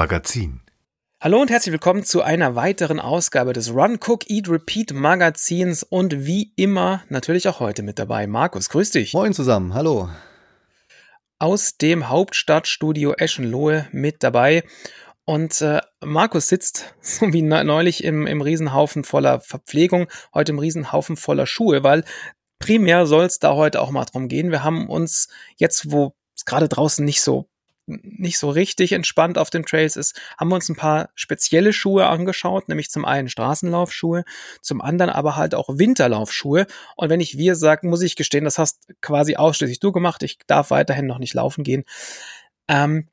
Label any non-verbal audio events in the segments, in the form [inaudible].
Magazin. Hallo und herzlich willkommen zu einer weiteren Ausgabe des Run, Cook, Eat, Repeat Magazins und wie immer natürlich auch heute mit dabei. Markus, grüß dich. Moin zusammen, hallo. Aus dem Hauptstadtstudio Eschenlohe mit dabei. Und äh, Markus sitzt, [laughs] so wie neulich, im, im Riesenhaufen voller Verpflegung, heute im Riesenhaufen voller Schuhe, weil primär soll es da heute auch mal drum gehen. Wir haben uns jetzt, wo es gerade draußen nicht so nicht so richtig entspannt auf den Trails ist, haben wir uns ein paar spezielle Schuhe angeschaut, nämlich zum einen Straßenlaufschuhe, zum anderen aber halt auch Winterlaufschuhe. Und wenn ich wir sage, muss ich gestehen, das hast quasi ausschließlich du gemacht. Ich darf weiterhin noch nicht laufen gehen. Ähm,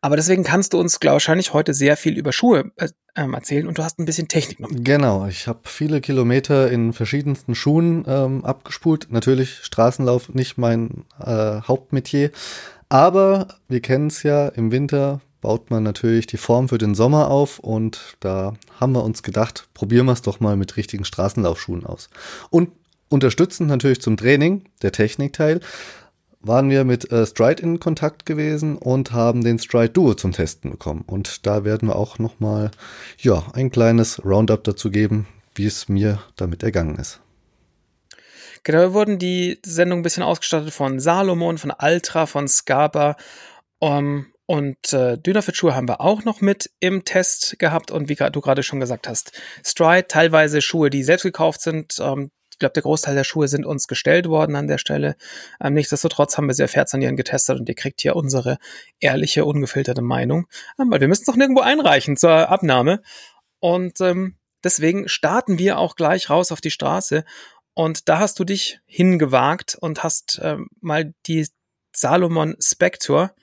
aber deswegen kannst du uns, glaube ich, wahrscheinlich heute sehr viel über Schuhe äh, ähm, erzählen und du hast ein bisschen Technik noch. Genau, ich habe viele Kilometer in verschiedensten Schuhen ähm, abgespult. Natürlich Straßenlauf nicht mein äh, Hauptmetier, aber wir kennen es ja, im Winter baut man natürlich die Form für den Sommer auf und da haben wir uns gedacht, probieren wir es doch mal mit richtigen Straßenlaufschuhen aus. Und unterstützend natürlich zum Training, der Technikteil, waren wir mit äh, Stride in Kontakt gewesen und haben den Stride Duo zum Testen bekommen. Und da werden wir auch nochmal ja, ein kleines Roundup dazu geben, wie es mir damit ergangen ist. Genau, wir wurden die Sendung ein bisschen ausgestattet von Salomon, von Altra, von Scarpa. Um, ähm, und äh, Dynafit-Schuhe haben wir auch noch mit im Test gehabt. Und wie du gerade schon gesagt hast, Stride, teilweise Schuhe, die selbst gekauft sind. Ähm, ich glaube, der Großteil der Schuhe sind uns gestellt worden an der Stelle. Ähm, nichtsdestotrotz haben wir sehr fair an getestet und ihr kriegt hier unsere ehrliche, ungefilterte Meinung. Ähm, weil wir müssen es doch nirgendwo einreichen zur Abnahme. Und ähm, deswegen starten wir auch gleich raus auf die Straße und da hast du dich hingewagt und hast ähm, mal die Salomon Spectre,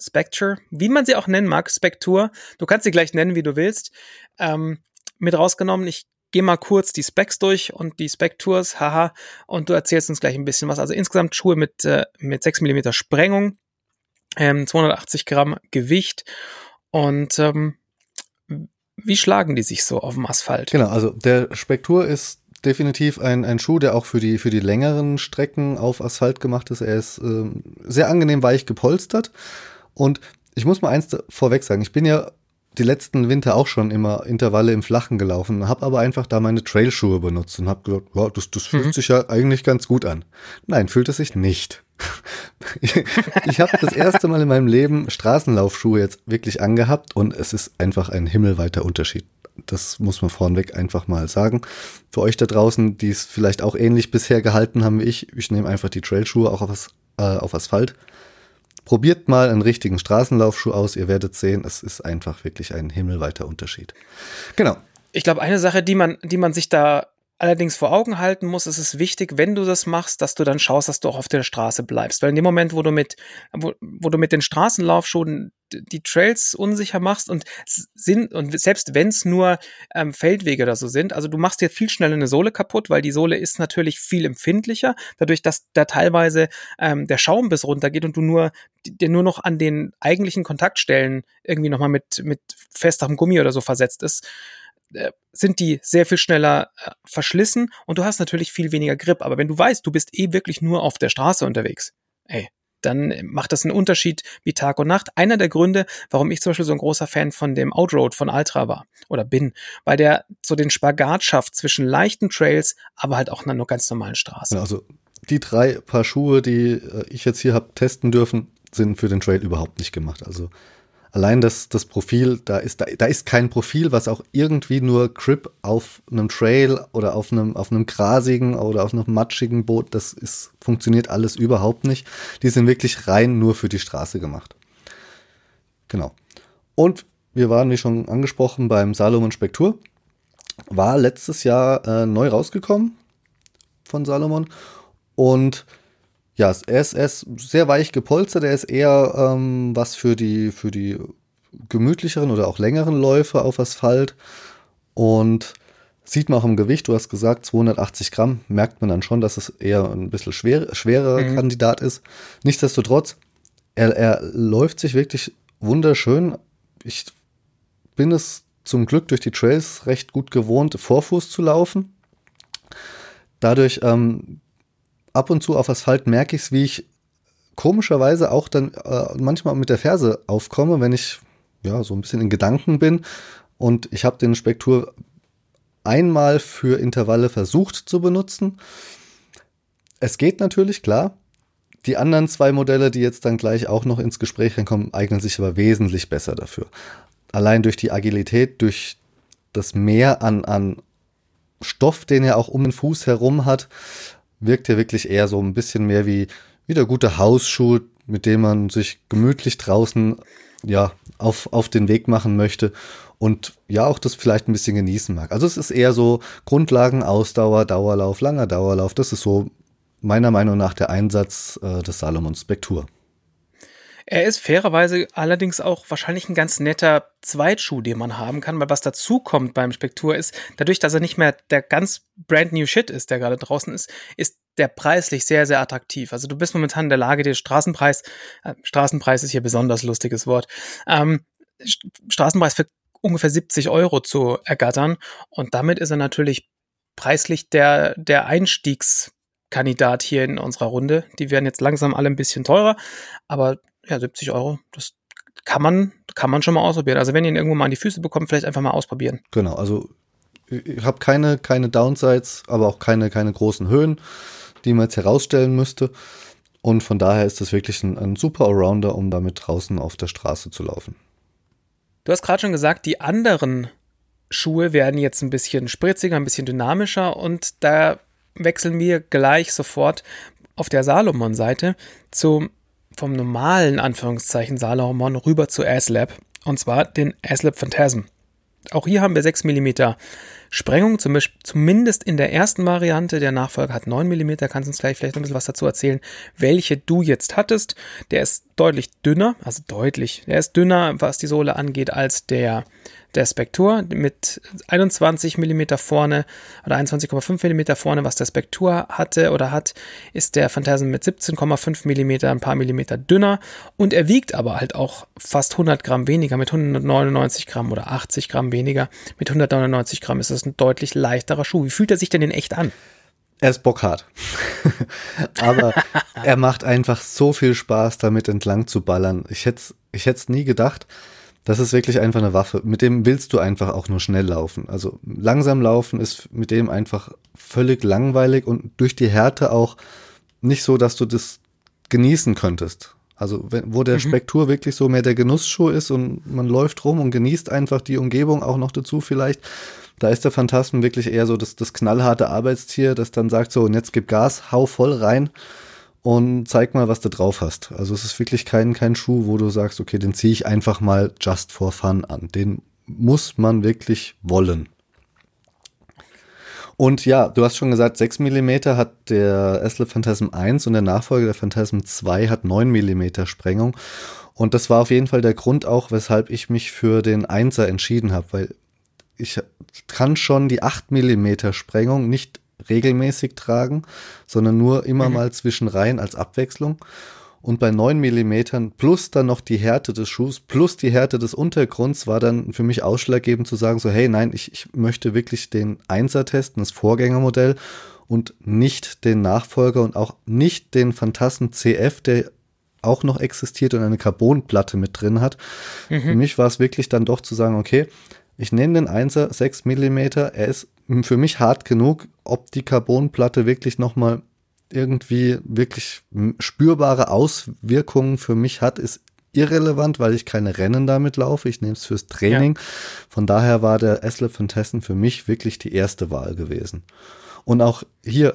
Spectre, wie man sie auch nennen mag, Spectre, du kannst sie gleich nennen, wie du willst, ähm, mit rausgenommen. Ich gehe mal kurz die Specs durch und die Spectures, haha, und du erzählst uns gleich ein bisschen was. Also insgesamt Schuhe mit, äh, mit 6 mm Sprengung, ähm, 280 Gramm Gewicht und ähm, wie schlagen die sich so auf dem Asphalt? Genau, also der Spektur ist definitiv ein, ein Schuh, der auch für die, für die längeren Strecken auf Asphalt gemacht ist. Er ist äh, sehr angenehm weich gepolstert. Und ich muss mal eins vorweg sagen, ich bin ja die letzten Winter auch schon immer Intervalle im Flachen gelaufen, habe aber einfach da meine Trailschuhe benutzt und habe gedacht, ja, das, das fühlt mhm. sich ja eigentlich ganz gut an. Nein, fühlt es sich nicht. [laughs] ich ich habe das erste Mal in meinem Leben Straßenlaufschuhe jetzt wirklich angehabt und es ist einfach ein himmelweiter Unterschied. Das muss man vorneweg einfach mal sagen. Für euch da draußen, die es vielleicht auch ähnlich bisher gehalten haben wie ich, ich nehme einfach die Trailschuhe auch auf, äh, auf Asphalt. Probiert mal einen richtigen Straßenlaufschuh aus, ihr werdet sehen, es ist einfach wirklich ein himmelweiter Unterschied. Genau. Ich glaube, eine Sache, die man, die man sich da allerdings vor Augen halten muss, ist es wichtig, wenn du das machst, dass du dann schaust, dass du auch auf der Straße bleibst. Weil in dem Moment, wo du mit, wo, wo du mit den Straßenlaufschuhen die Trails unsicher machst und sind, und selbst wenn es nur ähm, Feldwege oder so sind, also du machst dir viel schneller eine Sohle kaputt, weil die Sohle ist natürlich viel empfindlicher, dadurch, dass da teilweise ähm, der Schaum bis runtergeht und du nur dir nur noch an den eigentlichen Kontaktstellen irgendwie nochmal mit, mit festerem Gummi oder so versetzt ist sind die sehr viel schneller äh, verschlissen und du hast natürlich viel weniger Grip. Aber wenn du weißt, du bist eh wirklich nur auf der Straße unterwegs, ey, dann macht das einen Unterschied wie Tag und Nacht. Einer der Gründe, warum ich zum Beispiel so ein großer Fan von dem Outroad von Ultra war oder bin, weil der so den Spagat schafft zwischen leichten Trails, aber halt auch einer nur ganz normalen Straße. Also die drei Paar Schuhe, die äh, ich jetzt hier habe testen dürfen, sind für den Trail überhaupt nicht gemacht. Also allein das, das Profil, da ist, da, da ist kein Profil, was auch irgendwie nur Grip auf einem Trail oder auf einem, auf einem grasigen oder auf einem matschigen Boot, das ist, funktioniert alles überhaupt nicht. Die sind wirklich rein nur für die Straße gemacht. Genau. Und wir waren, wie schon angesprochen, beim Salomon Spektur. War letztes Jahr äh, neu rausgekommen von Salomon. Und ja, er ist, er ist sehr weich gepolstert, er ist eher ähm, was für die, für die gemütlicheren oder auch längeren Läufe auf Asphalt. Und sieht man auch im Gewicht, du hast gesagt 280 Gramm, merkt man dann schon, dass es eher ein bisschen schwer, schwerer mhm. Kandidat ist. Nichtsdestotrotz, er, er läuft sich wirklich wunderschön. Ich bin es zum Glück durch die Trails recht gut gewohnt, Vorfuß zu laufen. Dadurch ähm, ab und zu auf Asphalt merke ich es, wie ich komischerweise auch dann äh, manchmal mit der Ferse aufkomme, wenn ich ja, so ein bisschen in Gedanken bin. Und ich habe den Spektur einmal für Intervalle versucht zu benutzen. Es geht natürlich, klar. Die anderen zwei Modelle, die jetzt dann gleich auch noch ins Gespräch reinkommen, eignen sich aber wesentlich besser dafür. Allein durch die Agilität, durch das Mehr an, an Stoff, den er auch um den Fuß herum hat, wirkt er wirklich eher so ein bisschen mehr wie, wie der gute Hausschuh, mit dem man sich gemütlich draußen ja, auf, auf den Weg machen möchte und ja auch das vielleicht ein bisschen genießen mag. Also es ist eher so Grundlagen, Ausdauer, Dauerlauf, langer Dauerlauf. Das ist so meiner Meinung nach der Einsatz äh, des Salomon Spektur. Er ist fairerweise allerdings auch wahrscheinlich ein ganz netter Zweitschuh, den man haben kann, weil was dazu kommt beim Spektur ist, dadurch, dass er nicht mehr der ganz brand new Shit ist, der gerade draußen ist, ist der preislich sehr, sehr attraktiv. Also du bist momentan in der Lage, den Straßenpreis, äh, Straßenpreis ist hier besonders lustiges Wort, ähm, Straßenpreis für ungefähr 70 Euro zu ergattern und damit ist er natürlich preislich der, der Einstiegskandidat hier in unserer Runde. Die werden jetzt langsam alle ein bisschen teurer, aber ja, 70 Euro, das kann man, kann man schon mal ausprobieren. Also wenn ihr ihn irgendwo mal an die Füße bekommt, vielleicht einfach mal ausprobieren. Genau, also ich habe keine, keine Downsides, aber auch keine, keine großen Höhen, die man jetzt herausstellen müsste. Und von daher ist das wirklich ein, ein super Allrounder, um damit draußen auf der Straße zu laufen. Du hast gerade schon gesagt, die anderen Schuhe werden jetzt ein bisschen spritziger, ein bisschen dynamischer und da wechseln wir gleich sofort auf der Salomon-Seite zu vom normalen Anführungszeichen Salomon rüber zu ASLab und zwar den ASLab Phantasm. Auch hier haben wir 6 mm Sprengung, zumindest in der ersten Variante. Der Nachfolger hat 9 mm. Kannst du uns gleich vielleicht ein bisschen was dazu erzählen, welche du jetzt hattest. Der ist deutlich dünner, also deutlich. Der ist dünner, was die Sohle angeht, als der der Spektur mit 21 mm vorne oder 21,5 mm vorne, was der Spektur hatte oder hat, ist der Phantasm mit 17,5 mm ein paar Millimeter dünner und er wiegt aber halt auch fast 100 Gramm weniger mit 199 Gramm oder 80 Gramm weniger. Mit 199 Gramm ist das ein deutlich leichterer Schuh. Wie fühlt er sich denn in echt an? Er ist bockhart. [laughs] Aber er macht einfach so viel Spaß, damit entlang zu ballern. Ich hätte ich es nie gedacht. Das ist wirklich einfach eine Waffe. Mit dem willst du einfach auch nur schnell laufen. Also langsam laufen ist mit dem einfach völlig langweilig und durch die Härte auch nicht so, dass du das genießen könntest. Also wo der mhm. Spektur wirklich so mehr der Genussschuh ist und man läuft rum und genießt einfach die Umgebung auch noch dazu vielleicht. Da ist der Phantasm wirklich eher so das, das knallharte Arbeitstier, das dann sagt so, und jetzt gib Gas, hau voll rein und zeig mal, was du drauf hast. Also es ist wirklich kein, kein Schuh, wo du sagst, okay, den ziehe ich einfach mal just for fun an. Den muss man wirklich wollen. Und ja, du hast schon gesagt, 6 mm hat der Esle Phantasm 1 und der Nachfolger der Phantasm 2 hat 9 mm Sprengung. Und das war auf jeden Fall der Grund auch, weshalb ich mich für den 1er entschieden habe, weil ich kann schon die 8 mm Sprengung nicht regelmäßig tragen, sondern nur immer mhm. mal zwischen Reihen als Abwechslung. Und bei 9 mm plus dann noch die Härte des Schuhs plus die Härte des Untergrunds war dann für mich ausschlaggebend zu sagen, so hey, nein, ich, ich möchte wirklich den Einser testen, das Vorgängermodell und nicht den Nachfolger und auch nicht den Phantasm CF, der auch noch existiert und eine Carbonplatte mit drin hat. Mhm. Für mich war es wirklich dann doch zu sagen, okay, ich nenne den Einser 6 mm, er ist für mich hart genug, ob die Carbonplatte wirklich nochmal irgendwie wirklich spürbare Auswirkungen für mich hat, ist irrelevant, weil ich keine Rennen damit laufe. Ich nehme es fürs Training. Ja. Von daher war der Esle von Tessen für mich wirklich die erste Wahl gewesen. Und auch hier,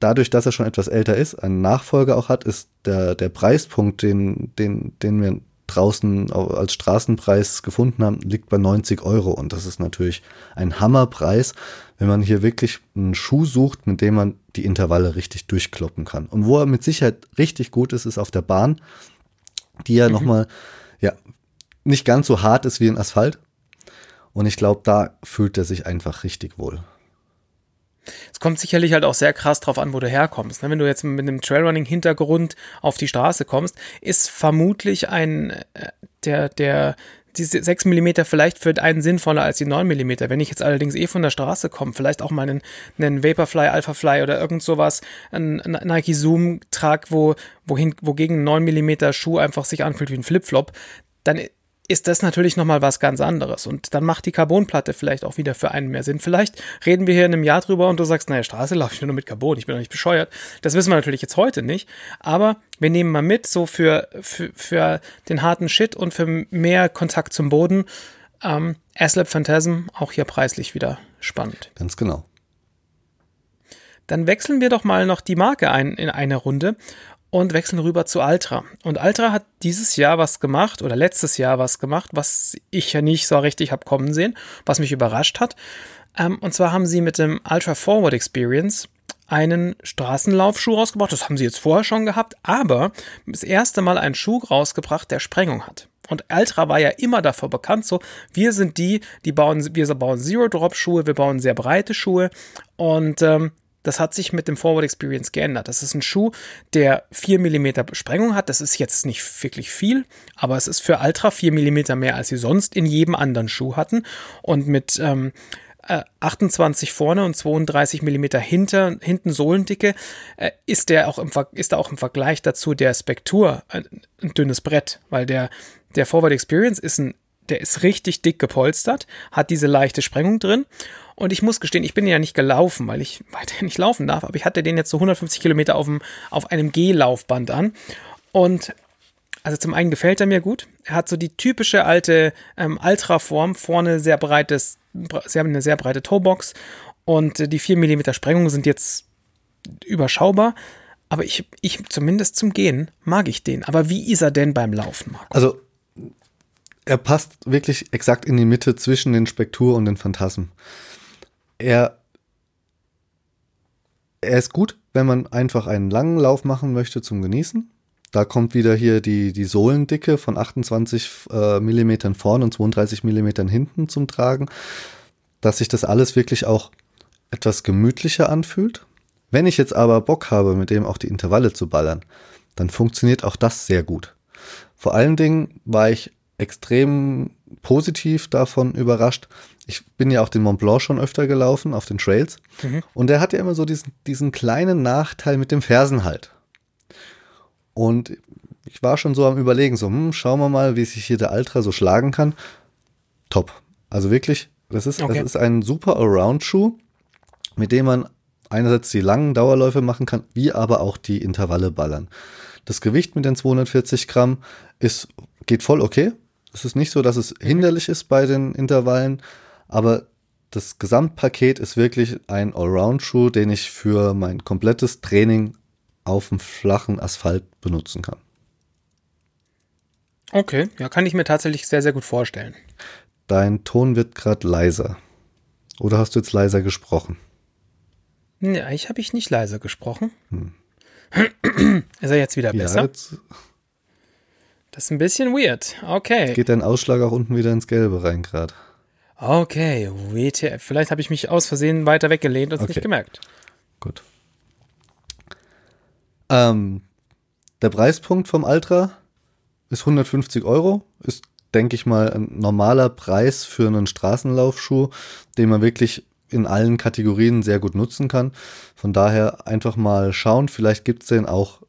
dadurch, dass er schon etwas älter ist, einen Nachfolger auch hat, ist der, der Preispunkt, den, den, den wir draußen als Straßenpreis gefunden haben, liegt bei 90 Euro. Und das ist natürlich ein Hammerpreis, wenn man hier wirklich einen Schuh sucht, mit dem man die Intervalle richtig durchkloppen kann. Und wo er mit Sicherheit richtig gut ist, ist auf der Bahn, die ja mhm. nochmal, ja, nicht ganz so hart ist wie ein Asphalt. Und ich glaube, da fühlt er sich einfach richtig wohl. Es kommt sicherlich halt auch sehr krass drauf an, wo du herkommst. Ne? Wenn du jetzt mit einem Trailrunning-Hintergrund auf die Straße kommst, ist vermutlich ein, äh, der, der, diese 6 mm vielleicht für einen sinnvoller als die 9 mm. Wenn ich jetzt allerdings eh von der Straße komme, vielleicht auch mal einen, einen Vaporfly, Alphafly oder irgend sowas, einen, Nike Zoom trag, wo, wohin, wogegen ein 9 mm Schuh einfach sich anfühlt wie ein Flipflop, dann ist das natürlich nochmal was ganz anderes. Und dann macht die Carbonplatte vielleicht auch wieder für einen mehr Sinn. Vielleicht reden wir hier in einem Jahr drüber und du sagst, naja, Straße laufe ich nur mit Carbon, ich bin doch nicht bescheuert. Das wissen wir natürlich jetzt heute nicht. Aber wir nehmen mal mit, so für, für, für den harten Shit und für mehr Kontakt zum Boden. Ähm, Aslab Phantasm, auch hier preislich wieder spannend. Ganz genau. Dann wechseln wir doch mal noch die Marke ein in einer Runde und wechseln rüber zu Altra. Und Altra hat dieses Jahr was gemacht oder letztes Jahr was gemacht, was ich ja nicht so richtig habe kommen sehen, was mich überrascht hat. Ähm, und zwar haben sie mit dem Ultra Forward Experience einen Straßenlaufschuh rausgebracht. Das haben sie jetzt vorher schon gehabt, aber das erste Mal einen Schuh rausgebracht, der Sprengung hat. Und Ultra war ja immer davor bekannt, so, wir sind die, die bauen, wir bauen Zero-Drop-Schuhe, wir bauen sehr breite Schuhe und ähm, das hat sich mit dem Forward Experience geändert. Das ist ein Schuh, der 4 mm Sprengung hat. Das ist jetzt nicht wirklich viel, aber es ist für Ultra 4 mm mehr, als sie sonst in jedem anderen Schuh hatten. Und mit ähm, 28 äh, vorne und 32 mm hinter, hinten Sohlendicke äh, ist, der auch im, ist da auch im Vergleich dazu der Spektur ein, ein dünnes Brett, weil der, der Forward Experience ist ein der ist richtig dick gepolstert, hat diese leichte Sprengung drin. Und ich muss gestehen, ich bin ja nicht gelaufen, weil ich [laughs] weiterhin nicht laufen darf, aber ich hatte den jetzt so 150 Kilometer auf, auf einem Geh-Laufband an. Und also zum einen gefällt er mir gut. Er hat so die typische alte ähm, Ultra-Form, vorne sehr breites, sehr, eine sehr breite Toebox und äh, die 4 mm Sprengung sind jetzt überschaubar. Aber ich, ich, zumindest zum Gehen, mag ich den. Aber wie ist er denn beim Laufen, Marco? Also er passt wirklich exakt in die Mitte zwischen den Spektur und den Phantasmen. Er, er ist gut, wenn man einfach einen langen Lauf machen möchte zum Genießen. Da kommt wieder hier die, die Sohlendicke von 28 äh, mm vorn und 32 mm hinten zum Tragen, dass sich das alles wirklich auch etwas gemütlicher anfühlt. Wenn ich jetzt aber Bock habe, mit dem auch die Intervalle zu ballern, dann funktioniert auch das sehr gut. Vor allen Dingen war ich extrem positiv davon überrascht. Ich bin ja auch den Mont Blanc schon öfter gelaufen auf den Trails. Mhm. Und der hat ja immer so diesen, diesen kleinen Nachteil mit dem Fersenhalt. Und ich war schon so am Überlegen, so, hm, schauen wir mal, wie sich hier der Ultra so schlagen kann. Top. Also wirklich, das ist, okay. das ist ein super Around-Schuh, mit dem man einerseits die langen Dauerläufe machen kann, wie aber auch die Intervalle ballern. Das Gewicht mit den 240 Gramm ist, geht voll okay. Es ist nicht so, dass es hinderlich ist bei den Intervallen, aber das Gesamtpaket ist wirklich ein Allround-Schuh, den ich für mein komplettes Training auf dem flachen Asphalt benutzen kann. Okay, ja, kann ich mir tatsächlich sehr, sehr gut vorstellen. Dein Ton wird gerade leiser. Oder hast du jetzt leiser gesprochen? Ja, ich habe ich nicht leiser gesprochen. Hm. [clears throat] Ist er jetzt wieder besser? Ja, jetzt das ist ein bisschen weird. Okay. Jetzt geht dein Ausschlag auch unten wieder ins Gelbe rein gerade. Okay, WTF. Vielleicht habe ich mich aus Versehen weiter weggelehnt und es okay. nicht gemerkt. Gut. Ähm, der Preispunkt vom Ultra ist 150 Euro. Ist, denke ich mal, ein normaler Preis für einen Straßenlaufschuh, den man wirklich in allen Kategorien sehr gut nutzen kann. Von daher einfach mal schauen. Vielleicht gibt es den auch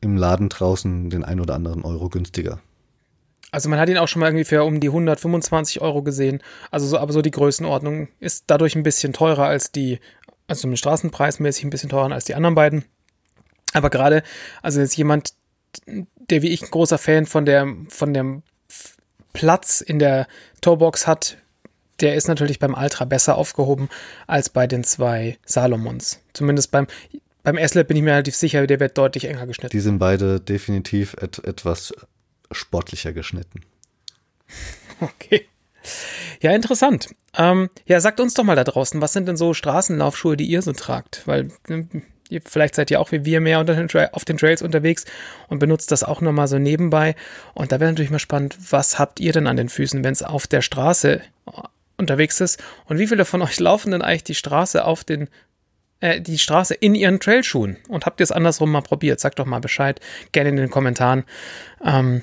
im Laden draußen den ein oder anderen Euro günstiger. Also man hat ihn auch schon mal irgendwie für um die 125 Euro gesehen. Also so, aber so die Größenordnung ist dadurch ein bisschen teurer als die, also im Straßenpreismäßig ein bisschen teurer als die anderen beiden. Aber gerade, also jetzt jemand, der wie ich ein großer Fan von der, von dem Platz in der Tourbox hat, der ist natürlich beim Ultra besser aufgehoben als bei den zwei Salomons. Zumindest beim, beim S-Lab bin ich mir relativ sicher, der wird deutlich enger geschnitten. Die sind beide definitiv et etwas sportlicher geschnitten. [laughs] Okay. Ja, interessant. Ähm, ja, sagt uns doch mal da draußen, was sind denn so Straßenlaufschuhe, die ihr so tragt? Weil äh, vielleicht seid ihr auch wie wir mehr auf den Trails unterwegs und benutzt das auch nochmal so nebenbei. Und da wäre natürlich mal spannend, was habt ihr denn an den Füßen, wenn es auf der Straße äh, unterwegs ist? Und wie viele von euch [laughs] laufen denn eigentlich die Straße auf den äh, die Straße in ihren Trailschuhen und habt ihr es andersrum mal probiert? Sagt doch mal Bescheid, gerne in den Kommentaren. Ähm,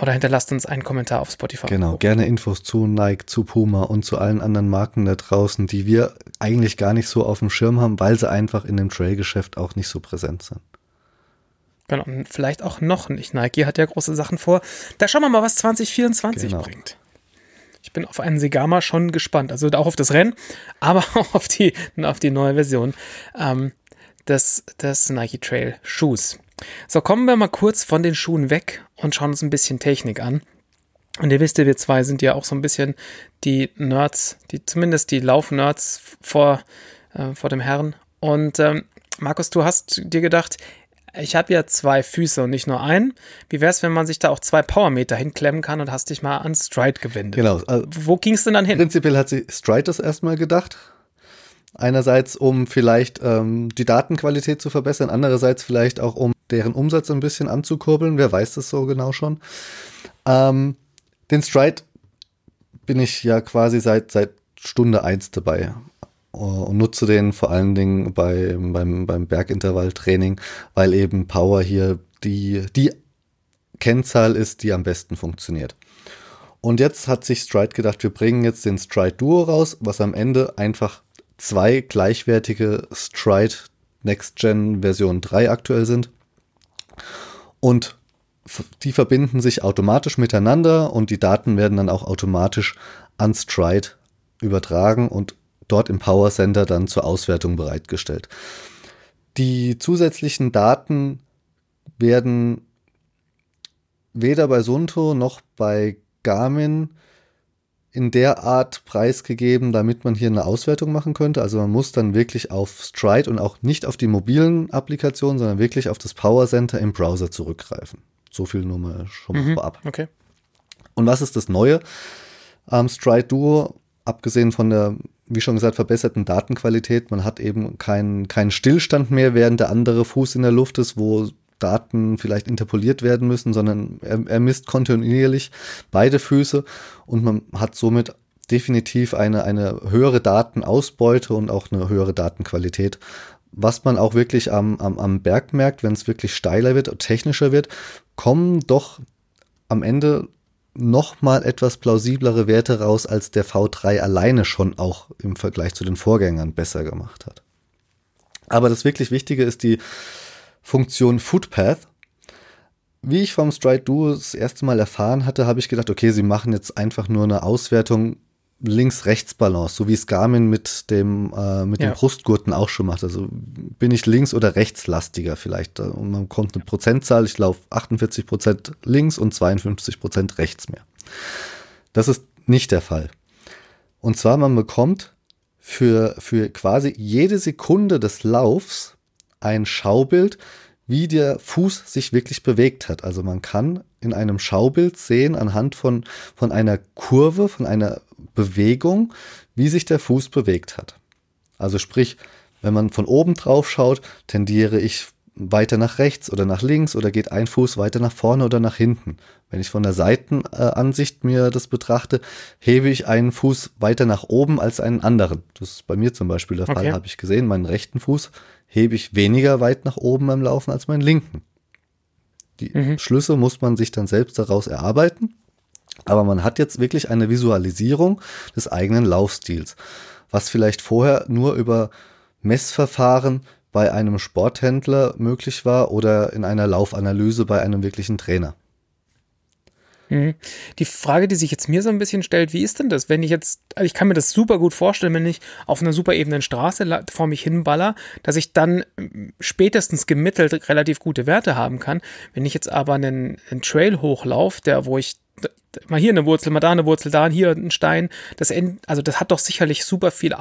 oder hinterlasst uns einen Kommentar auf Spotify. Genau, gerne Infos zu Nike, zu Puma und zu allen anderen Marken da draußen, die wir eigentlich gar nicht so auf dem Schirm haben, weil sie einfach in dem Trailgeschäft auch nicht so präsent sind. Genau, und vielleicht auch noch nicht. Nike hat ja große Sachen vor. Da schauen wir mal, was 2024 genau. bringt. Ich bin auf einen Segama schon gespannt. Also auch auf das Rennen, aber [laughs] auch auf die, auf die neue Version ähm, des, des Nike Trail Schuhs. So, kommen wir mal kurz von den Schuhen weg und schauen uns ein bisschen Technik an. Und ihr wisst ja, wir zwei sind ja auch so ein bisschen die Nerds, die zumindest die Lauf-Nerds vor, äh, vor dem Herrn. Und ähm, Markus, du hast dir gedacht, ich habe ja zwei Füße und nicht nur einen. Wie wäre es, wenn man sich da auch zwei Powermeter hinklemmen kann und hast dich mal an Stride gewendet? Genau. Also Wo ging es denn dann hin? Prinzipiell hat sie Stride das erstmal gedacht. Einerseits, um vielleicht ähm, die Datenqualität zu verbessern, andererseits vielleicht auch, um deren Umsatz ein bisschen anzukurbeln. Wer weiß das so genau schon. Ähm, den Stride bin ich ja quasi seit, seit Stunde eins dabei und nutze den vor allen Dingen bei, beim, beim Bergintervalltraining, weil eben Power hier die, die Kennzahl ist, die am besten funktioniert. Und jetzt hat sich Stride gedacht, wir bringen jetzt den Stride Duo raus, was am Ende einfach zwei gleichwertige Stride Next Gen Version 3 aktuell sind. Und die verbinden sich automatisch miteinander und die Daten werden dann auch automatisch an Stride übertragen und dort im Power Center dann zur Auswertung bereitgestellt. Die zusätzlichen Daten werden weder bei Sunto noch bei Garmin in der Art preisgegeben, damit man hier eine Auswertung machen könnte. Also man muss dann wirklich auf Stride und auch nicht auf die mobilen Applikationen, sondern wirklich auf das Power Center im Browser zurückgreifen. So viel nur mal schon mal mhm, vorab. Okay. Und was ist das Neue am Stride Duo? Abgesehen von der, wie schon gesagt, verbesserten Datenqualität. Man hat eben keinen keinen Stillstand mehr, während der andere Fuß in der Luft ist, wo Daten vielleicht interpoliert werden müssen, sondern er, er misst kontinuierlich beide Füße und man hat somit definitiv eine, eine höhere Datenausbeute und auch eine höhere Datenqualität. Was man auch wirklich am, am, am Berg merkt, wenn es wirklich steiler wird und technischer wird, kommen doch am Ende noch mal etwas plausiblere Werte raus, als der V3 alleine schon auch im Vergleich zu den Vorgängern besser gemacht hat. Aber das wirklich Wichtige ist die Funktion Footpath. Wie ich vom Stride Duo das erste Mal erfahren hatte, habe ich gedacht, okay, sie machen jetzt einfach nur eine Auswertung Links-Rechts-Balance, so wie es Garmin mit dem, äh, mit ja. dem Brustgurten auch schon macht. Also bin ich links- oder rechtslastiger vielleicht. Und man kommt eine Prozentzahl, ich laufe 48 Prozent links und 52 Prozent rechts mehr. Das ist nicht der Fall. Und zwar, man bekommt für, für quasi jede Sekunde des Laufs ein Schaubild, wie der Fuß sich wirklich bewegt hat. Also man kann in einem Schaubild sehen, anhand von, von einer Kurve, von einer Bewegung, wie sich der Fuß bewegt hat. Also sprich, wenn man von oben drauf schaut, tendiere ich weiter nach rechts oder nach links oder geht ein Fuß weiter nach vorne oder nach hinten. Wenn ich von der Seitenansicht mir das betrachte, hebe ich einen Fuß weiter nach oben als einen anderen. Das ist bei mir zum Beispiel der Fall, okay. habe ich gesehen. Meinen rechten Fuß hebe ich weniger weit nach oben beim Laufen als meinen linken. Die mhm. Schlüsse muss man sich dann selbst daraus erarbeiten. Aber man hat jetzt wirklich eine Visualisierung des eigenen Laufstils, was vielleicht vorher nur über Messverfahren bei einem Sporthändler möglich war oder in einer Laufanalyse bei einem wirklichen Trainer. Mhm. Die Frage, die sich jetzt mir so ein bisschen stellt, wie ist denn das, wenn ich jetzt, also ich kann mir das super gut vorstellen, wenn ich auf einer super ebenen Straße vor mich hinballer, dass ich dann mm, spätestens gemittelt relativ gute Werte haben kann. Wenn ich jetzt aber einen, einen Trail hochlaufe, der, wo ich mal hier eine Wurzel, mal da eine Wurzel, da hier ein Stein. Das, also das hat doch sicherlich super viel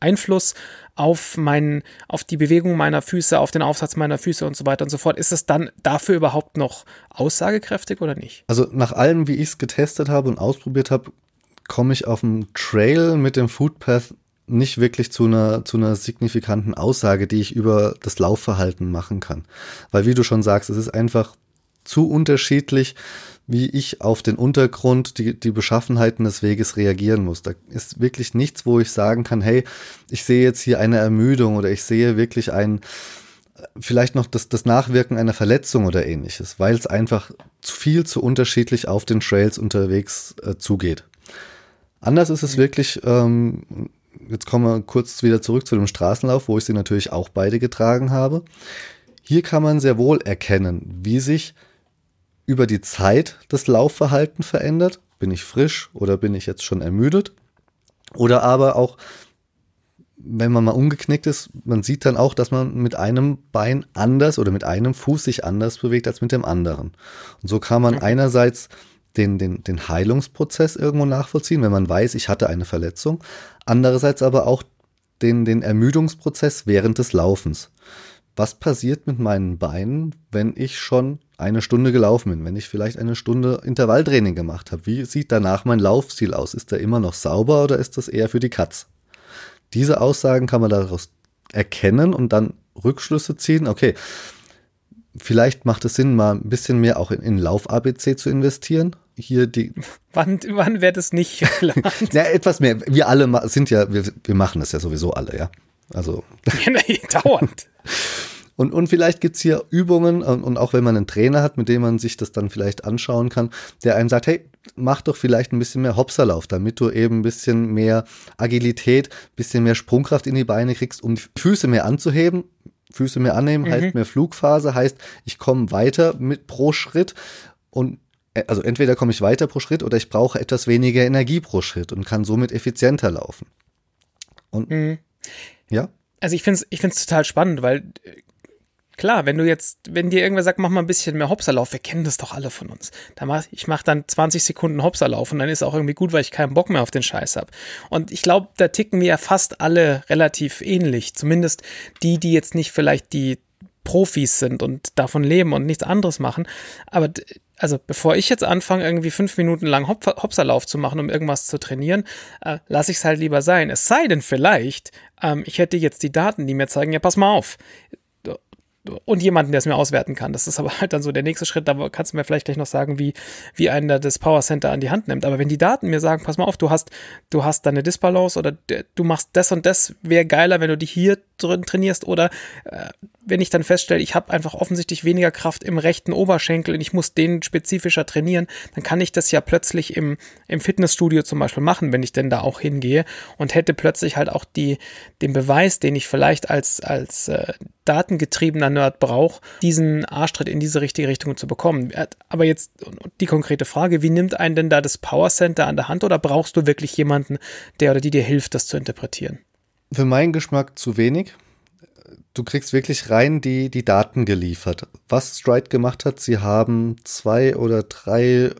Einfluss auf meinen, auf die Bewegung meiner Füße, auf den Aufsatz meiner Füße und so weiter und so fort. Ist es dann dafür überhaupt noch aussagekräftig oder nicht? Also nach allem, wie ich es getestet habe und ausprobiert habe, komme ich auf dem Trail mit dem Footpath nicht wirklich zu einer, zu einer signifikanten Aussage, die ich über das Laufverhalten machen kann. Weil wie du schon sagst, es ist einfach zu unterschiedlich, wie ich auf den Untergrund, die, die Beschaffenheiten des Weges reagieren muss. Da ist wirklich nichts, wo ich sagen kann, hey, ich sehe jetzt hier eine Ermüdung oder ich sehe wirklich ein, vielleicht noch das, das Nachwirken einer Verletzung oder ähnliches, weil es einfach zu viel zu unterschiedlich auf den Trails unterwegs äh, zugeht. Anders ist es wirklich, ähm, jetzt kommen wir kurz wieder zurück zu dem Straßenlauf, wo ich sie natürlich auch beide getragen habe. hier kann man sehr wohl erkennen, wie sich über die Zeit das Laufverhalten verändert. Bin ich frisch oder bin ich jetzt schon ermüdet? Oder aber auch, wenn man mal umgeknickt ist, man sieht dann auch, dass man mit einem Bein anders oder mit einem Fuß sich anders bewegt als mit dem anderen. Und so kann man einerseits den, den, den Heilungsprozess irgendwo nachvollziehen, wenn man weiß, ich hatte eine Verletzung. Andererseits aber auch den, den Ermüdungsprozess während des Laufens. Was passiert mit meinen Beinen, wenn ich schon eine Stunde gelaufen bin, wenn ich vielleicht eine Stunde Intervalltraining gemacht habe? Wie sieht danach mein Laufstil aus? Ist der immer noch sauber oder ist das eher für die Katz? Diese Aussagen kann man daraus erkennen und dann Rückschlüsse ziehen. Okay, vielleicht macht es Sinn, mal ein bisschen mehr auch in, in Lauf-ABC zu investieren. Hier die. [laughs] Wann, wann wäre das nicht [laughs] ja, etwas mehr. Wir alle sind ja, wir, wir machen das ja sowieso alle, ja. Also. [laughs] Dauernd. [laughs] Und, und vielleicht gibt's hier Übungen und, und auch wenn man einen Trainer hat, mit dem man sich das dann vielleicht anschauen kann, der einem sagt, hey, mach doch vielleicht ein bisschen mehr Hopserlauf, damit du eben ein bisschen mehr Agilität, ein bisschen mehr Sprungkraft in die Beine kriegst, um die Füße mehr anzuheben. Füße mehr annehmen mhm. heißt mehr Flugphase, heißt, ich komme weiter mit pro Schritt und äh, also entweder komme ich weiter pro Schritt oder ich brauche etwas weniger Energie pro Schritt und kann somit effizienter laufen. Und mhm. Ja. Also ich finde es ich find's total spannend, weil Klar, wenn du jetzt, wenn dir irgendwer sagt, mach mal ein bisschen mehr Hopserlauf, wir kennen das doch alle von uns. Da mach, ich mache dann 20 Sekunden Hopserlauf und dann ist auch irgendwie gut, weil ich keinen Bock mehr auf den Scheiß habe. Und ich glaube, da ticken wir ja fast alle relativ ähnlich. Zumindest die, die jetzt nicht vielleicht die Profis sind und davon leben und nichts anderes machen. Aber also bevor ich jetzt anfange, irgendwie fünf Minuten lang Hop Hopserlauf zu machen, um irgendwas zu trainieren, äh, lasse ich es halt lieber sein. Es sei denn vielleicht, ähm, ich hätte jetzt die Daten, die mir zeigen, ja, pass mal auf, und jemanden, der es mir auswerten kann. Das ist aber halt dann so der nächste Schritt. Da kannst du mir vielleicht gleich noch sagen, wie, wie einer das Power Center an die Hand nimmt. Aber wenn die Daten mir sagen, pass mal auf, du hast, du hast deine Disbalance oder du machst das und das, wäre geiler, wenn du dich hier drin trainierst oder äh, wenn ich dann feststelle, ich habe einfach offensichtlich weniger Kraft im rechten Oberschenkel und ich muss den spezifischer trainieren, dann kann ich das ja plötzlich im, im Fitnessstudio zum Beispiel machen, wenn ich denn da auch hingehe und hätte plötzlich halt auch die, den Beweis, den ich vielleicht als, als äh, datengetriebener Nerd brauche, diesen Arschtritt in diese richtige Richtung zu bekommen. Aber jetzt die konkrete Frage, wie nimmt einen denn da das Power Center an der Hand oder brauchst du wirklich jemanden, der oder die dir hilft, das zu interpretieren? Für meinen Geschmack zu wenig du kriegst wirklich rein die, die Daten geliefert. Was Stride gemacht hat, sie haben zwei oder drei